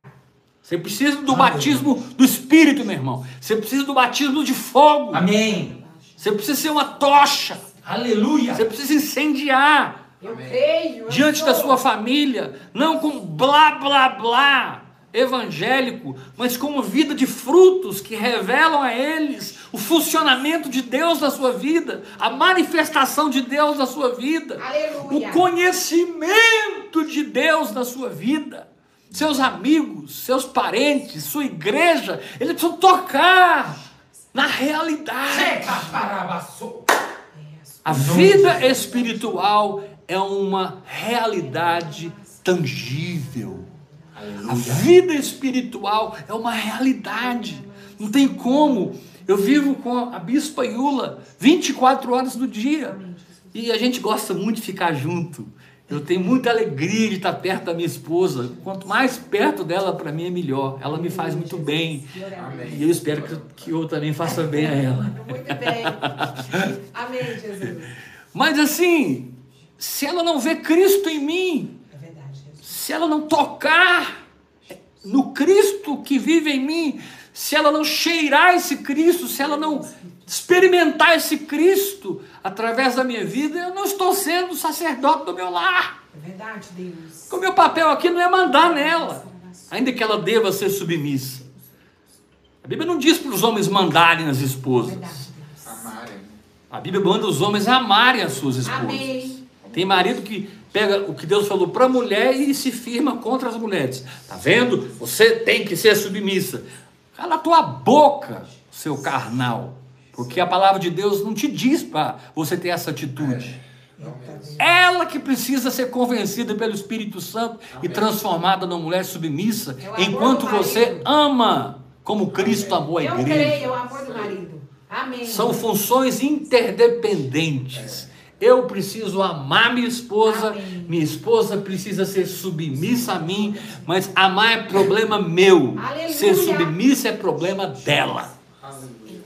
Speaker 1: Você precisa do batismo do Espírito, meu irmão. Você precisa do batismo de fogo.
Speaker 3: Amém.
Speaker 1: Você precisa ser uma tocha.
Speaker 3: Aleluia.
Speaker 1: Você precisa incendiar
Speaker 2: Eu creio. eu
Speaker 1: diante da
Speaker 2: sou.
Speaker 1: sua família, não com blá blá blá evangélico, mas como vida de frutos que revelam a eles o funcionamento de Deus na sua vida, a manifestação de Deus na sua vida,
Speaker 2: Aleluia.
Speaker 1: o conhecimento de Deus na sua vida. Seus amigos, seus parentes, sua igreja, eles precisam tocar na realidade. A vida espiritual é uma realidade tangível. A vida espiritual é uma realidade. Não tem como. Eu vivo com a Bispa Iula 24 horas do dia. E a gente gosta muito de ficar junto. Eu tenho muita alegria de estar perto da minha esposa. Quanto mais perto dela, para mim é melhor. Ela me faz muito bem.
Speaker 4: Amém.
Speaker 1: E eu espero que, que eu também faça bem a ela.
Speaker 2: Muito bem. Amém, Jesus.
Speaker 1: Mas assim, se ela não vê Cristo em mim. Se ela não tocar no Cristo que vive em mim, se ela não cheirar esse Cristo, se ela não experimentar esse Cristo através da minha vida, eu não estou sendo sacerdote do meu lar.
Speaker 2: É verdade, Deus.
Speaker 1: O meu papel aqui não é mandar nela, ainda que ela deva ser submissa. A Bíblia não diz para os homens mandarem as
Speaker 2: É
Speaker 1: esposas.
Speaker 2: verdade, Deus.
Speaker 4: Amarem.
Speaker 1: A Bíblia manda os homens amarem as suas esposas.
Speaker 2: Amém.
Speaker 1: Tem marido que pega o que Deus falou para a mulher e se firma contra as mulheres. Tá vendo? Você tem que ser submissa. Cala a tua boca, seu carnal. Porque a palavra de Deus não te diz para você ter essa atitude. Ela que precisa ser convencida pelo Espírito Santo e transformada numa mulher submissa, enquanto você ama como Cristo amou a
Speaker 2: Eu
Speaker 1: igreja.
Speaker 2: creio, o amor do marido. Amém.
Speaker 1: São funções interdependentes. Eu preciso amar minha esposa,
Speaker 2: Amém.
Speaker 1: minha esposa precisa ser submissa a mim, mas amar é problema meu.
Speaker 2: Aleluia.
Speaker 1: Ser submissa é problema dela.
Speaker 4: Aleluia.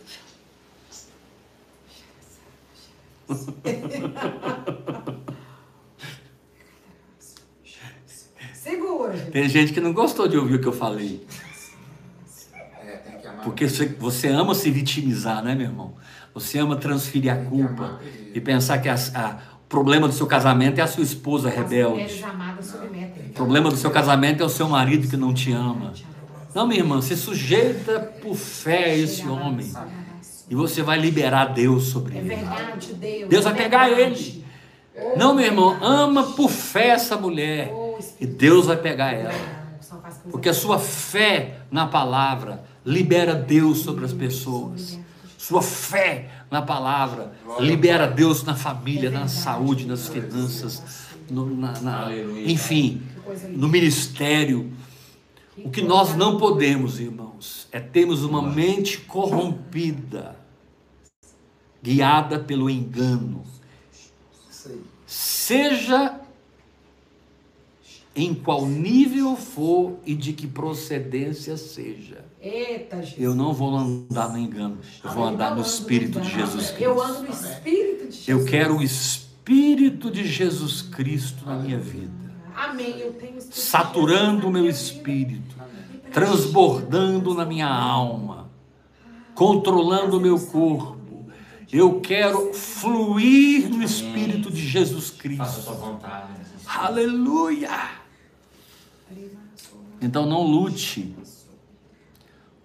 Speaker 2: Segura.
Speaker 1: Tem gente que não gostou de ouvir o que eu falei. Porque você, ama se vitimizar, né, meu irmão? Você ama transferir a culpa e pensar que as- a- o problema do seu casamento é a sua esposa rebelde. O problema do seu casamento é o seu marido que não te ama. Não, minha irmã, se sujeita por fé a esse homem. E você vai liberar Deus sobre
Speaker 2: É
Speaker 1: ele.
Speaker 2: Deus.
Speaker 1: Deus
Speaker 2: é
Speaker 1: vai pegar ele. Não, meu irmão, ama por fé essa mulher.
Speaker 2: Oh,
Speaker 1: E Deus vai pegar ela. Porque a sua fé na palavra libera Deus sobre as pessoas. Sua fé na palavra libera Deus na família, na saúde, nas finanças, no- na- na- enfim, no ministério. O que nós não podemos, irmãos, é termos uma mente corrompida, guiada pelo engano. Seja em qual nível for e de que procedência seja.
Speaker 2: Eita, Jesus.
Speaker 1: Eu não vou andar no engano, eu vou andar no Espírito de Jesus
Speaker 2: Eu
Speaker 1: Cristo.
Speaker 2: ando no Espírito de Jesus.
Speaker 1: Eu quero o Espírito de Jesus Cristo na minha vida,
Speaker 2: Amém. Eu tenho
Speaker 1: saturando o meu espírito, transbordando na minha alma, controlando o meu corpo. Eu quero fluir no Espírito de Jesus
Speaker 3: Faça a
Speaker 1: Cristo.
Speaker 3: sua vontade.
Speaker 1: Aleluia! Então não lute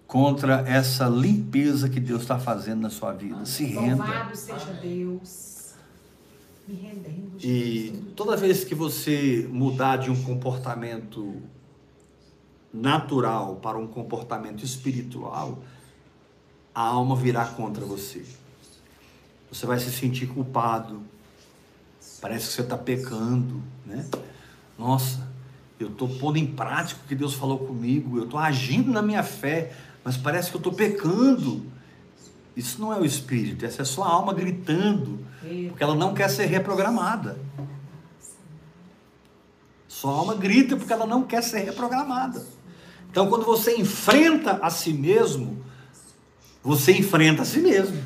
Speaker 1: contra essa limpeza que Deus está fazendo na sua vida. Se renda.
Speaker 2: Louvado seja Deus. Me rendendo.
Speaker 1: E toda vez que você mudar de um comportamento natural para um comportamento espiritual, a alma virá contra você. Você vai se sentir culpado. Parece que você está pecando, né? Nossa, eu estou pondo em prática o que Deus falou comigo, eu estou agindo na minha fé, mas parece que eu estou pecando. Isso não é o espírito, essa é sua alma gritando, porque ela não quer ser reprogramada. Sua alma grita porque ela não quer ser reprogramada. Então, quando você enfrenta a si mesmo, você enfrenta a si mesmo.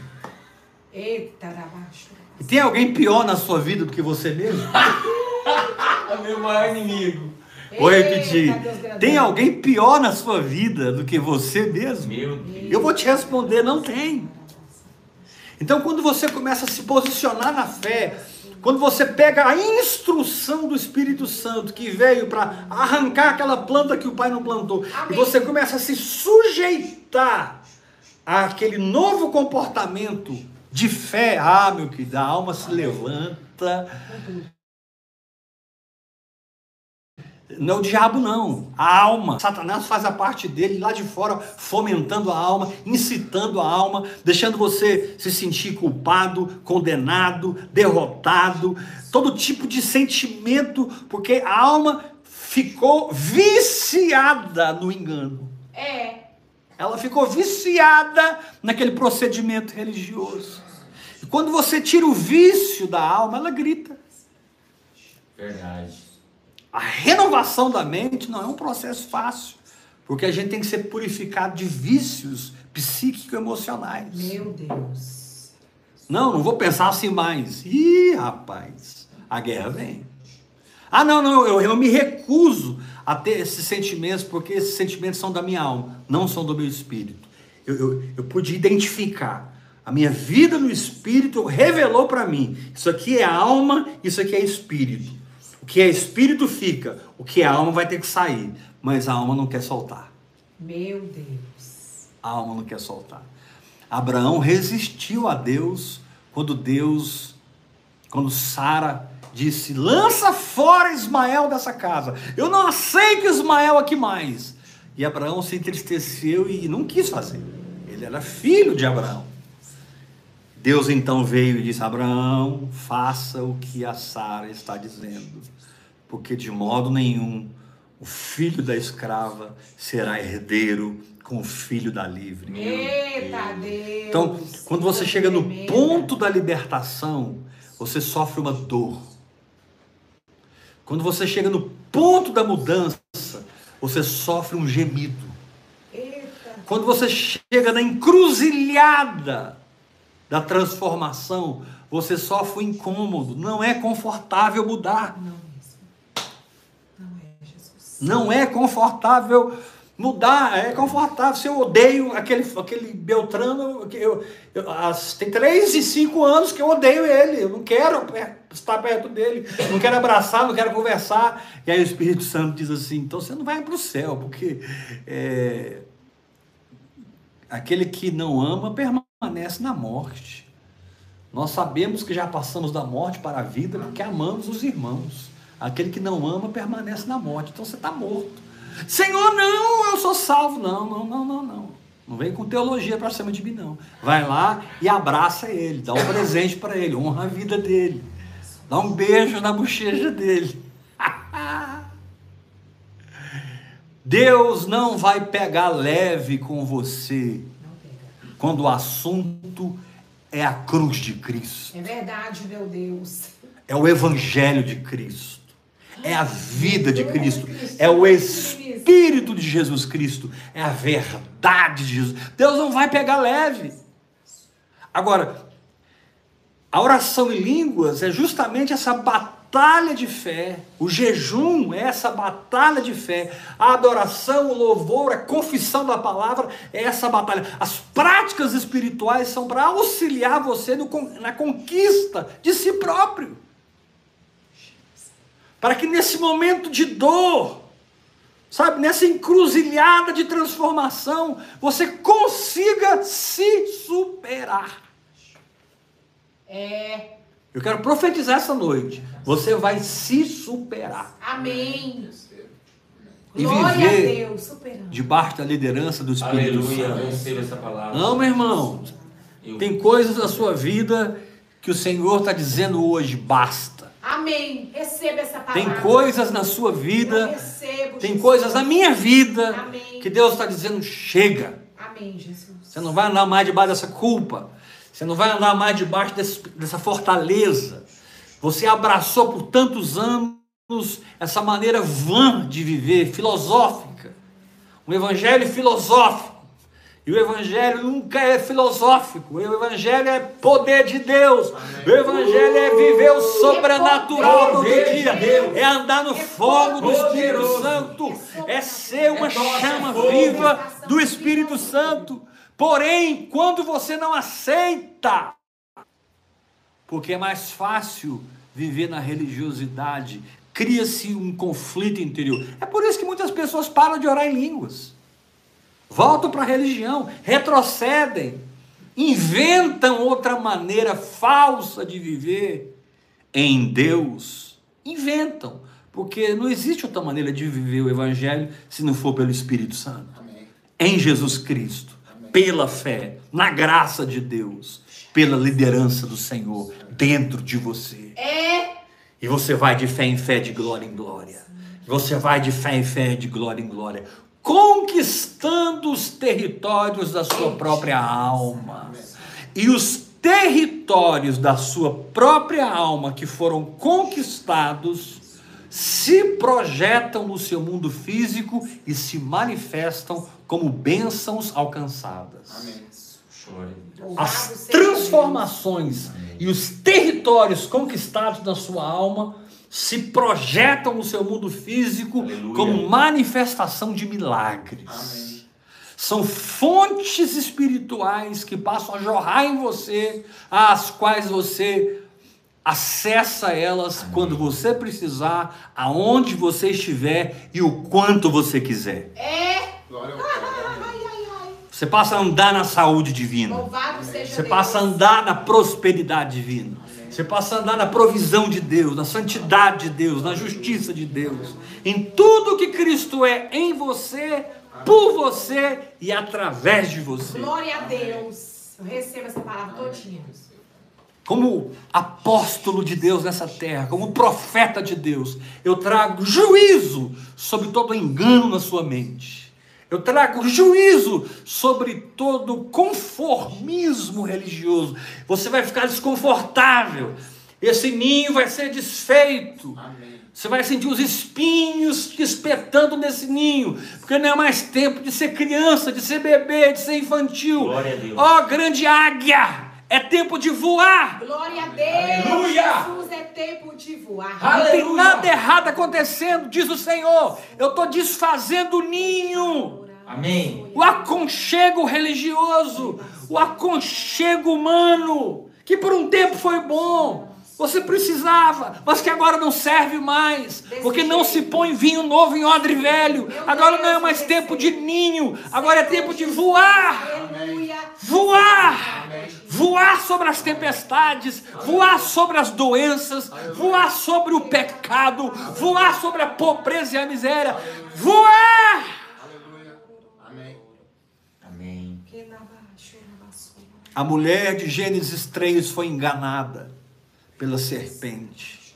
Speaker 2: Eita.
Speaker 1: E tem alguém pior na sua vida do que você mesmo?
Speaker 3: É meu maior inimigo.
Speaker 1: Vou repetir. Tem alguém pior na sua vida do que você mesmo?
Speaker 3: Meu Deus.
Speaker 1: Eu vou te responder, não tem. Então, quando você começa a se posicionar na fé, quando você pega a instrução do Espírito Santo que veio para arrancar aquela planta que o pai não plantou, e
Speaker 2: Amém.
Speaker 1: você começa a se sujeitar àquele novo comportamento de fé, ah, meu querido, a alma se levanta. Não é o diabo, não. A alma. Satanás faz a parte dele lá de fora, fomentando a alma, incitando a alma, deixando você se sentir culpado, condenado, derrotado, todo tipo de sentimento, porque a alma ficou viciada no engano.
Speaker 2: É.
Speaker 1: Ela ficou viciada naquele procedimento religioso. E quando você tira o vício da alma, ela grita.
Speaker 3: Verdade.
Speaker 1: A renovação da mente não é um processo fácil, porque a gente tem que ser purificado de vícios psíquico-emocionais.
Speaker 2: Meu Deus.
Speaker 1: Não, não vou pensar assim mais. Ih, rapaz, a guerra vem. Ah, não, não, eu, eu me recuso a ter esses sentimentos, porque esses sentimentos são da minha alma, não são do meu espírito. Eu, eu, eu pude identificar. A minha vida no espírito revelou para mim: isso aqui é alma, isso aqui é espírito. O que é espírito fica, o que é alma vai ter que sair, mas a alma não quer soltar.
Speaker 2: Meu Deus.
Speaker 1: A alma não quer soltar. Abraão resistiu a Deus quando Deus, quando Sara disse: lança fora Ismael dessa casa. Eu não aceito Ismael aqui mais. E Abraão se entristeceu e não quis fazer. Ele era filho de Abraão. Deus então veio e disse: Abraão, faça o que a Sara está dizendo, porque de modo nenhum o filho da escrava será herdeiro com o filho da livre.
Speaker 2: Eita Deus.
Speaker 1: Então, quando você chega no ponto da libertação, você sofre uma dor. Quando você chega no ponto da mudança, você sofre um gemido.
Speaker 2: Eita.
Speaker 1: Quando você chega na encruzilhada da transformação, você sofre um incômodo. Não é confortável mudar.
Speaker 2: Não mesmo. Não é, Jesus.
Speaker 1: Não é confortável mudar. É confortável. Se eu odeio aquele, aquele Beltrano, que eu, eu- as- tem três e cinco anos que eu odeio ele. Eu não quero estar perto dele. Não quero abraçar, não quero conversar. E aí o Espírito Santo diz assim: então você não vai para o céu, porque é, aquele que não ama permanece na morte. Nós sabemos que já passamos da morte para a vida porque amamos os irmãos. Aquele que não ama permanece na morte. Então você está morto. Senhor, não, eu sou salvo. Não, não, não, não, não. Não vem com teologia para cima de mim, não. Vai lá e abraça ele, dá um presente para ele, honra a vida dele. Dá um beijo na bochecha dele. Deus não vai pegar leve com você. Quando o assunto é a cruz de Cristo,
Speaker 2: É verdade, meu Deus.
Speaker 1: é o evangelho de Cristo, é a vida de Cristo, é o Espírito de Jesus Cristo, é a verdade de Jesus. Deus não vai pegar leve. Agora, a oração em línguas é justamente essa batalha de fé. O jejum é essa batalha de fé. A adoração, o louvor, a confissão da palavra é essa batalha. As práticas espirituais são para auxiliar você no na conquista de si próprio. Para que nesse momento de dor, sabe, nessa encruzilhada de transformação, você consiga se superar.
Speaker 2: É.
Speaker 1: Eu quero profetizar essa noite. Você vai se superar
Speaker 2: Amém.
Speaker 1: E
Speaker 2: Glória
Speaker 1: viver
Speaker 2: a Deus. Superando.
Speaker 1: debaixo da liderança do Espírito
Speaker 3: Aleluia,
Speaker 1: Santo.
Speaker 3: essa palavra.
Speaker 1: Não, meu irmão.
Speaker 3: Eu-
Speaker 1: Tem coisas na sua vida que o Senhor está dizendo hoje, basta.
Speaker 2: Amém. Receba essa palavra.
Speaker 1: Tem coisas na sua
Speaker 2: Eu
Speaker 1: vida,
Speaker 2: recebo,
Speaker 1: tem
Speaker 2: Jesus.
Speaker 1: coisas na minha vida
Speaker 2: Amém.
Speaker 1: que Deus está dizendo, chega.
Speaker 2: Amém, Jesus.
Speaker 1: Você não vai andar mais debaixo dessa culpa. Você não vai andar mais debaixo desse- dessa fortaleza. Você abraçou por tantos anos essa maneira vã de viver, filosófica. Um evangelho filosófico. E o evangelho nunca é filosófico. O evangelho é poder de Deus. O evangelho é viver o sobrenatural todo
Speaker 3: poder de
Speaker 1: dia. É andar no fogo do Espírito. Santo. É ser uma
Speaker 3: É
Speaker 1: chama viva do Espírito Santo. Porém, quando você não aceita, porque é mais fácil viver na religiosidade, cria-se um conflito interior. É por isso que muitas pessoas param de orar em línguas, voltam para a religião, retrocedem, inventam outra maneira falsa de viver em Deus. Inventam, porque não existe outra maneira de viver o Evangelho se não for pelo Espírito Santo
Speaker 4: Amém.
Speaker 1: em Jesus Cristo, pela fé, na graça de Deus, pela liderança do Senhor dentro de você.
Speaker 2: É.
Speaker 1: E você vai de fé em fé, de glória em glória. Você vai de fé em fé, de glória em glória, conquistando os territórios da sua própria alma. E os territórios da sua própria alma que foram conquistados se projetam no seu mundo físico e se manifestam como bênçãos alcançadas.
Speaker 4: Amém.
Speaker 1: As transformações e os territórios conquistados na sua alma se projetam no seu mundo físico
Speaker 3: Aleluia.
Speaker 1: como manifestação de milagres.
Speaker 4: Amém.
Speaker 1: São fontes espirituais que passam a jorrar em você, às quais você acessa elas quando você precisar, aonde você estiver e o quanto você quiser.
Speaker 2: É.
Speaker 4: Glória ao. Amém.
Speaker 1: Você passa a andar na saúde divina.
Speaker 2: Louvado seja
Speaker 1: Você
Speaker 2: Deus.
Speaker 1: passa a andar na prosperidade divina. Você passa a andar na provisão de Deus, na santidade de Deus, na justiça de Deus. Em tudo que Cristo é em você, por você e através de você.
Speaker 2: Glória a Deus. Eu recebo essa palavra todinha.
Speaker 1: Como apóstolo de Deus nessa terra, como profeta de Deus, eu trago juízo sobre todo engano na sua mente. Eu trago juízo sobre todo conformismo religioso. Você vai ficar desconfortável. Esse ninho vai ser desfeito.
Speaker 4: Amém.
Speaker 1: Você vai sentir os espinhos te espetando nesse ninho, porque não é mais tempo de ser criança, de ser bebê, de ser infantil.
Speaker 3: Glória a Deus.
Speaker 1: Ó grande águia, é tempo de voar.
Speaker 2: Glória a Deus.
Speaker 3: Aleluia.
Speaker 2: Jesus é tempo de voar.
Speaker 1: Não tem
Speaker 3: Aleluia.
Speaker 1: nada errado acontecendo, diz o Senhor. Eu estou desfazendo o ninho.
Speaker 3: Amém.
Speaker 1: O aconchego religioso, o aconchego humano, que por um tempo foi bom, você precisava, mas que agora não serve mais, porque não se põe vinho novo em odre velho. Agora não é mais tempo de ninho, agora é tempo de voar.
Speaker 2: Aleluia.
Speaker 1: Voar! Voar sobre as tempestades, voar sobre as doenças, voar sobre o pecado, voar sobre a pobreza e a miséria. Voar!
Speaker 4: Aleluia. Amém.
Speaker 3: Amém.
Speaker 1: A mulher de Gênesis 3 foi enganada pela serpente.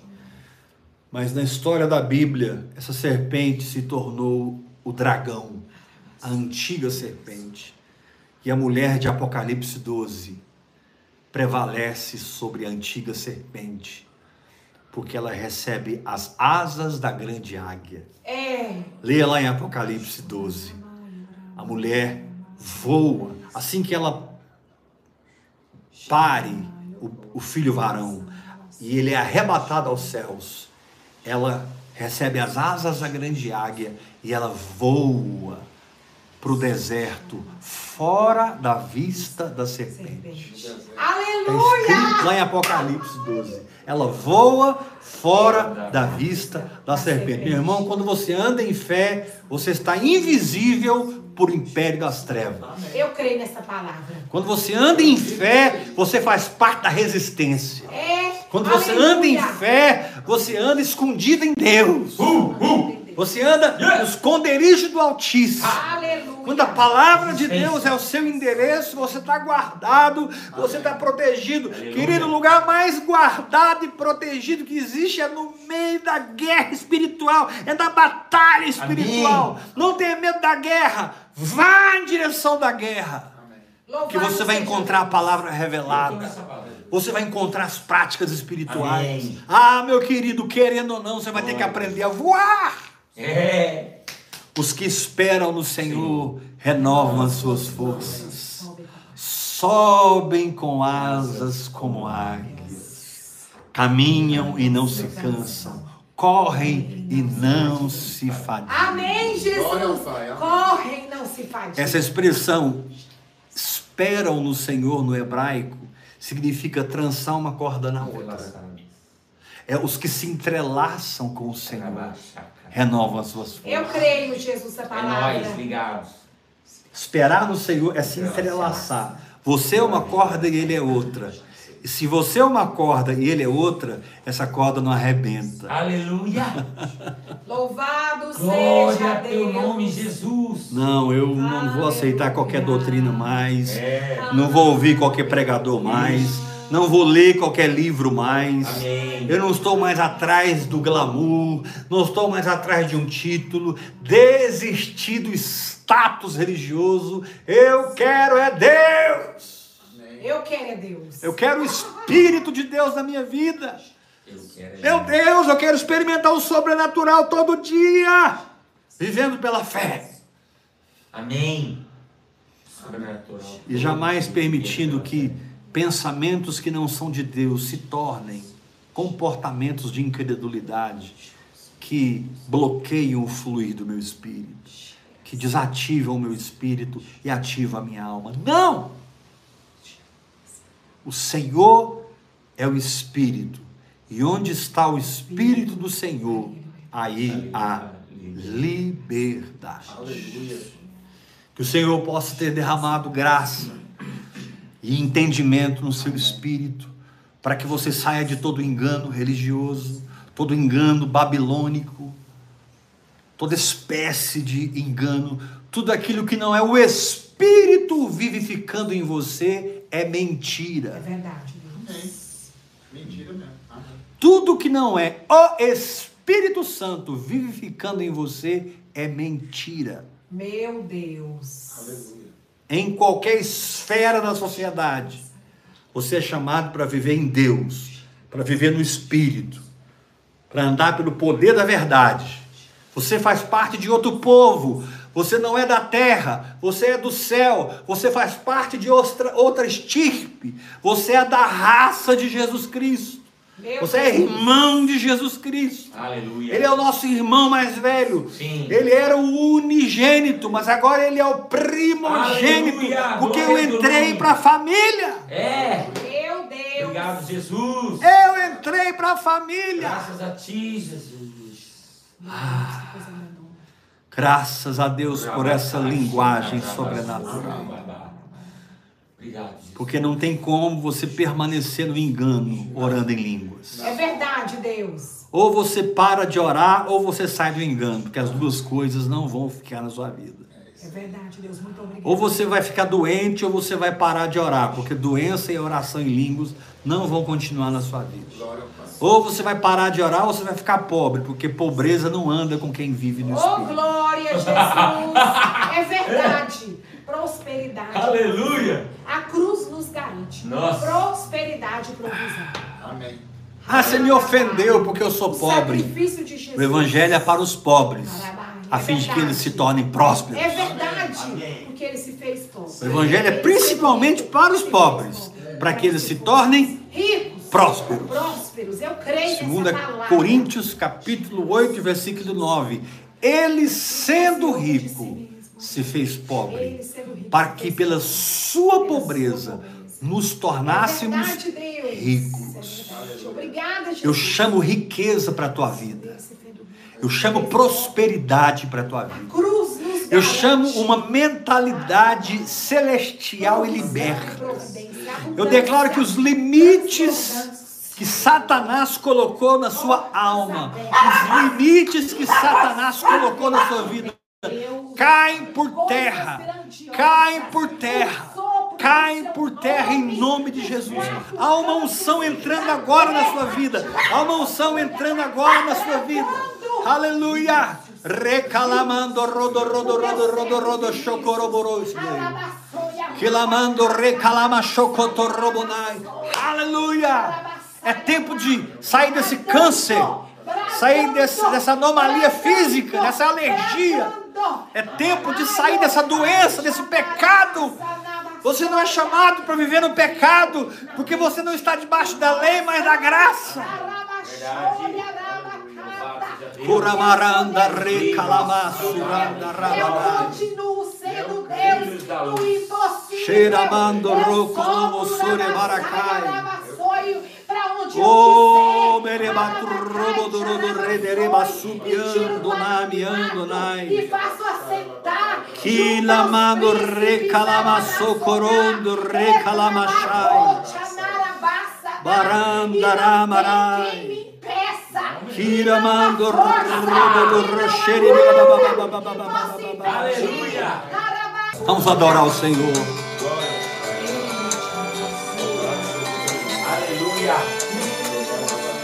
Speaker 1: Mas na história da Bíblia, essa serpente se tornou o dragão, a antiga serpente. E a mulher de Apocalipse 12 prevalece sobre a antiga serpente, porque ela recebe as asas da grande águia.
Speaker 2: É.
Speaker 1: Leia lá em Apocalipse 12. A mulher voa, assim que ela pare o, o filho varão e ele é arrebatado aos céus, ela recebe as asas da grande águia e ela voa para o deserto, fora da vista da serpente. Está
Speaker 2: Aleluia.
Speaker 1: escrito lá em Apocalipse 12. Ela voa fora da vista da serpente. Meu irmão, quando você anda em fé, você está invisível por império das trevas.
Speaker 2: Eu creio nessa palavra.
Speaker 1: Quando você anda em fé, você faz parte da resistência.
Speaker 2: É.
Speaker 1: Quando você
Speaker 2: Aleluia.
Speaker 1: anda em fé, você anda escondido em Deus. Você anda no esconderijo do Altíssimo.
Speaker 2: Aleluia.
Speaker 1: Quando a palavra de Deus é o seu endereço, você está guardado, você está protegido.
Speaker 3: Aleluia.
Speaker 1: Querido, o lugar mais guardado e protegido que existe é no meio da guerra espiritual, é da batalha espiritual. Não tenha medo da guerra, vá em direção da guerra.
Speaker 4: Amém.
Speaker 1: Que você vai encontrar a palavra revelada. Você vai encontrar as práticas espirituais.
Speaker 3: Amém.
Speaker 1: Ah, meu querido, querendo ou não, você vai ter que aprender a voar.
Speaker 3: É.
Speaker 1: Os que esperam no Senhor renovam as suas forças. Sobem com asas como águias. Caminham e não se cansam. Correm e não se fadigam.
Speaker 2: Amém, Jesus.
Speaker 4: Glória ao Pai, amém.
Speaker 2: Corre e não se faz.
Speaker 1: Essa expressão esperam no Senhor no hebraico significa trançar uma corda na outra. É os que se entrelaçam com o Senhor Renovam as suas forças.
Speaker 2: Eu creio, Jesus, essa
Speaker 3: É
Speaker 2: palavra.
Speaker 3: nós, ligados.
Speaker 1: Esperar no Senhor é se entrelaçar. Você é uma corda e ele é outra. E se você é uma corda e ele é outra, essa corda não arrebenta.
Speaker 3: Aleluia.
Speaker 2: Louvado
Speaker 3: Glória
Speaker 2: seja
Speaker 3: a teu
Speaker 2: Deus.
Speaker 3: nome, Jesus.
Speaker 1: Não, eu não vou aceitar qualquer doutrina mais.
Speaker 3: É.
Speaker 1: Não vou ouvir qualquer pregador mais. Não vou ler qualquer livro mais.
Speaker 3: Amém.
Speaker 1: Eu não estou mais atrás do glamour. Não estou mais atrás de um título. Desisti do status religioso. Eu quero é Deus.
Speaker 4: Amém.
Speaker 2: Eu quero é Deus.
Speaker 1: Eu quero o Espírito de Deus na minha vida.
Speaker 3: Eu quero.
Speaker 1: Meu Deus, eu quero experimentar o sobrenatural todo dia. Vivendo pela fé.
Speaker 3: Amém. Sobrenatural.
Speaker 1: e jamais permitindo que pensamentos que não são de Deus se tornem comportamentos de incredulidade que bloqueiam o fluir do meu espírito, que desativam o meu espírito e ativam a minha alma. Não! O Senhor é o Espírito, e onde está o Espírito do Senhor, aí há liberdade. Que o Senhor possa ter derramado graça e entendimento no seu espírito, para que você saia de todo engano religioso, todo engano babilônico, toda espécie de engano, tudo aquilo que não é o Espírito vivificando em você é
Speaker 2: É
Speaker 1: mentira.
Speaker 2: verdade, Deus.
Speaker 4: Amém. Mentira mesmo. Amém.
Speaker 1: Tudo que não é o Espírito Santo vivificando em você é mentira.
Speaker 2: Meu Deus.
Speaker 4: Aleluia.
Speaker 1: Em qualquer esfera da sociedade. Você é chamado para viver em Deus, para viver no Espírito, para andar pelo poder da verdade. Você faz parte de outro povo. Você não é da terra, você é do céu. Você faz parte de outra, outra estirpe. Você é da raça de Jesus Cristo.
Speaker 2: Meu
Speaker 1: Você é irmão de Jesus Cristo.
Speaker 3: Aleluia.
Speaker 1: Ele é o nosso irmão mais velho.
Speaker 3: Sim.
Speaker 1: Ele era o unigênito, mas agora ele é o primogênito,
Speaker 3: Aleluia.
Speaker 1: porque eu entrei para a família.
Speaker 3: É.
Speaker 2: Meu Deus.
Speaker 3: Obrigado, Jesus.
Speaker 1: Eu entrei para a família.
Speaker 3: Graças a ti, Jesus.
Speaker 2: Ah.
Speaker 1: Graças a Deus por essa linguagem sobrenatural.
Speaker 3: Obrigado, Jesus.
Speaker 1: Porque não tem como você permanecer no engano orando em línguas.
Speaker 2: É verdade, Deus.
Speaker 1: Ou você para de orar, ou você sai do engano, porque as duas coisas não vão ficar na sua vida.
Speaker 2: É verdade, Deus. Muito obrigado.
Speaker 1: Ou você vai ficar doente, ou você vai parar de orar, porque doença e oração em línguas não vão continuar na sua vida.
Speaker 4: Glória.
Speaker 1: Ou você vai parar de orar, ou você vai ficar pobre, porque pobreza não anda com quem vive no
Speaker 2: Oh,
Speaker 1: Espírito.
Speaker 2: glória a Jesus. É verdade. Prosperidade.
Speaker 3: Aleluia.
Speaker 2: A cruz nos garante.
Speaker 3: Nossa.
Speaker 2: Prosperidade e provisão.
Speaker 4: Amém.
Speaker 1: Ah, você me ofendeu porque eu sou pobre. O evangelho é para os pobres,
Speaker 2: É
Speaker 1: a fim de que eles se tornem prósperos.
Speaker 2: É verdade.
Speaker 3: Amém.
Speaker 2: Porque ele se fez pobre.
Speaker 1: O evangelho é principalmente para os pobres, para que eles se tornem
Speaker 2: ricos.
Speaker 1: prósperos.
Speaker 2: Prósperos. Eu creio
Speaker 1: Segunda. Coríntios, capítulo 8, versículo 9. Ele sendo rico se fez pobre, para que pela sua pobreza nos tornássemos
Speaker 2: É
Speaker 1: ricos.
Speaker 2: É Jesus.
Speaker 1: Eu chamo riqueza para a tua vida. Eu chamo prosperidade para a tua vida. Eu chamo uma mentalidade celestial e liberta. Eu declaro que os limites que Satanás colocou na sua alma, os limites que Satanás colocou na sua vida, caem por terra, caem por terra, caem por terra em nome de Jesus. Há uma unção entrando agora na sua vida, há uma unção entrando agora na sua vida. Aleluia! Recalamando rodo rodo rodo rodo rodo chocoroboros. Kilamando recalama chocotorobonai. Aleluia! É tempo de sair desse câncer, sair desse, dessa anomalia física, dessa alergia. É tempo de sair dessa doença, desse pecado. Você não é chamado para viver no pecado, porque você não está debaixo da lei, mas da graça.
Speaker 2: Eu continuo sendo Deus do impossível.
Speaker 1: Cheiramando
Speaker 2: Eu
Speaker 1: roco
Speaker 2: sou
Speaker 1: baracai.
Speaker 2: Para onde eu
Speaker 1: Oh,
Speaker 2: quiser.
Speaker 1: rodo subiando namiando
Speaker 2: E faço assentar.
Speaker 1: Quilamando recalama socorondo recalamachai. Barandaramarai.
Speaker 2: Quem me impeça.
Speaker 1: Kiramando robo do roxere. Vamos adorar o Senhor.
Speaker 3: Aleluia.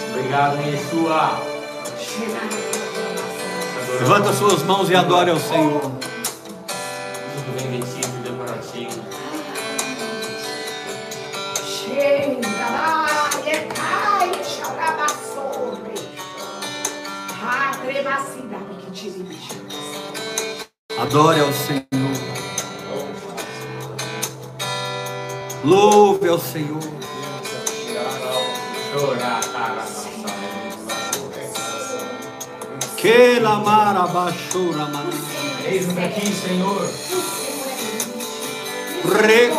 Speaker 3: Obrigado, Yeshua.
Speaker 1: Levanta suas mãos e adore ao Senhor.
Speaker 3: Tudo bem metido, deu para ti.
Speaker 1: Adore ao Senhor. Louve ao Senhor.
Speaker 2: Chorar.
Speaker 1: Que la marabashura manana.
Speaker 2: Eis-nos aqui, Senhor.
Speaker 1: Re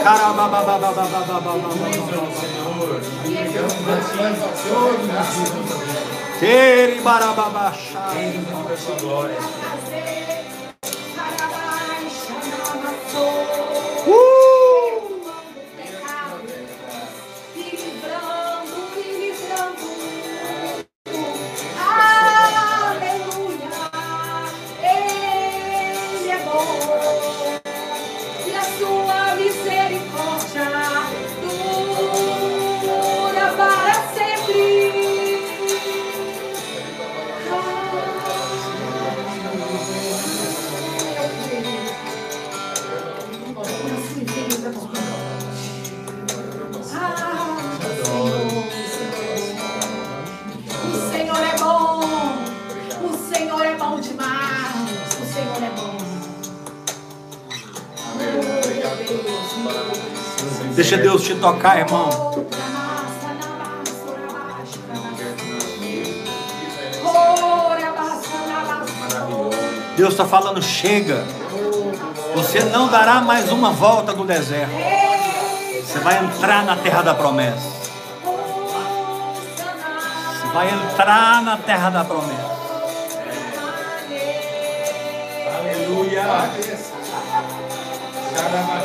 Speaker 1: tocar, irmão. Deus está falando, chega. Você não dará mais uma volta no deserto. Você vai entrar na terra da promessa. Você vai entrar na terra da promessa.
Speaker 2: Aleluia. Caraba,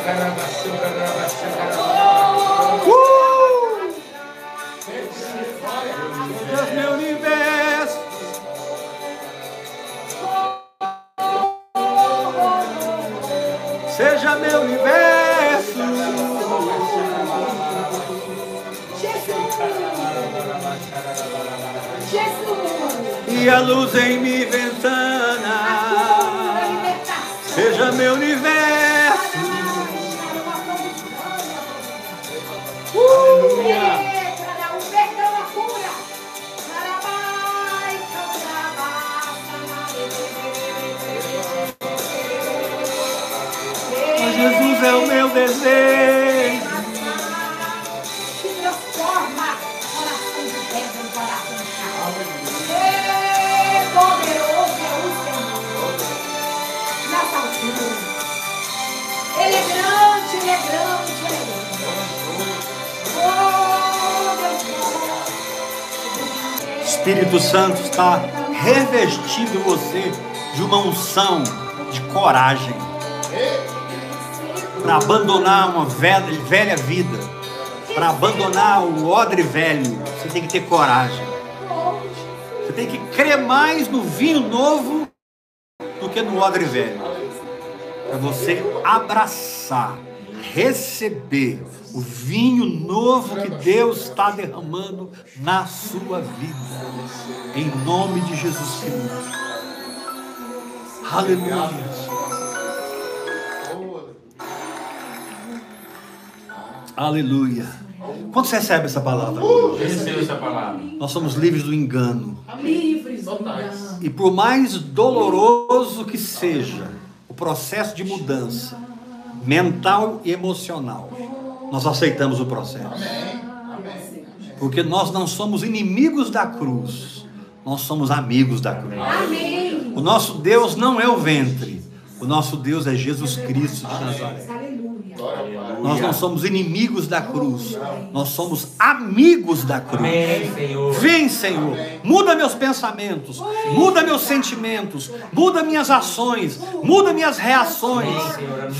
Speaker 1: está revestindo você de uma unção de coragem para abandonar uma velha, velha vida, para abandonar o odre velho. Você tem que ter coragem. Você tem que crer mais no vinho novo do que no odre velho. Para você abraçar, receber o vinho novo que Deus está derramando na sua vida. Em nome de Jesus Cristo. Aleluia. Aleluia. Quando você recebe essa palavra?
Speaker 2: Receba essa palavra.
Speaker 1: Nós somos livres do engano.
Speaker 4: Livres do engano.
Speaker 1: E por mais doloroso que seja o processo de mudança mental e emocional, nós aceitamos o processo. Porque nós não somos inimigos da cruz, nós somos amigos da cruz. O nosso Deus não é o ventre, o nosso Deus é Jesus Cristo de Nazaré. Nós não somos inimigos da cruz, nós somos amigos da cruz.
Speaker 2: Amém, Senhor.
Speaker 1: Vem, Senhor, muda meus pensamentos, muda meus sentimentos, muda minhas ações, muda minhas reações.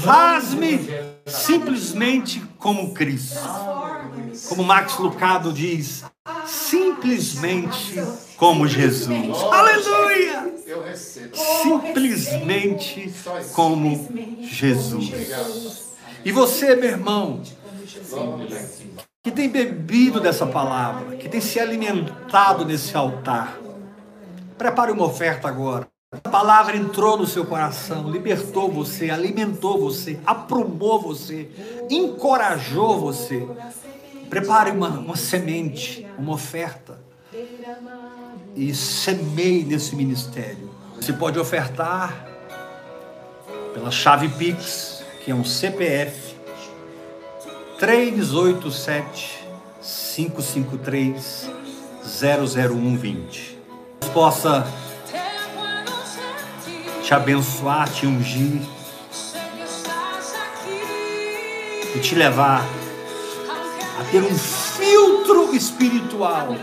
Speaker 1: Faz-me simplesmente como Cristo. Como Max Lucado diz, simplesmente como Jesus. Aleluia! Simplesmente como Jesus. E você, meu irmão, que tem bebido dessa palavra, que tem se alimentado nesse altar, prepare uma oferta agora. A palavra entrou no seu coração, libertou você, alimentou você, aprumou você, encorajou você. Prepare uma, uma semente, uma oferta e semeie nesse ministério. Você pode ofertar pela chave Pix, que é um CPF 387 553 00120. Deus possa te abençoar, te ungir e te levar a ter um filtro espiritual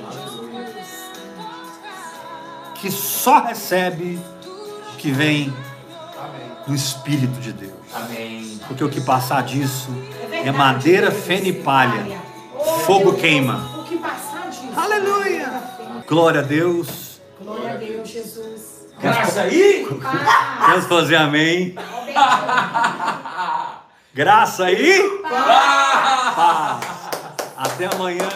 Speaker 1: que só recebe que vem do Espírito de Deus.
Speaker 3: Amém.
Speaker 1: Porque o que passar disso
Speaker 2: verdade,
Speaker 1: é madeira, feno e palha. Fogo
Speaker 2: Deus,
Speaker 1: queima.
Speaker 2: O que passar disso.
Speaker 1: Aleluia! Glória a Deus.
Speaker 2: Glória a Deus, Jesus.
Speaker 3: Graça aí?
Speaker 1: Vamos fazer amém. Graça aí.
Speaker 2: Paz.
Speaker 1: Paz. Até amanhã.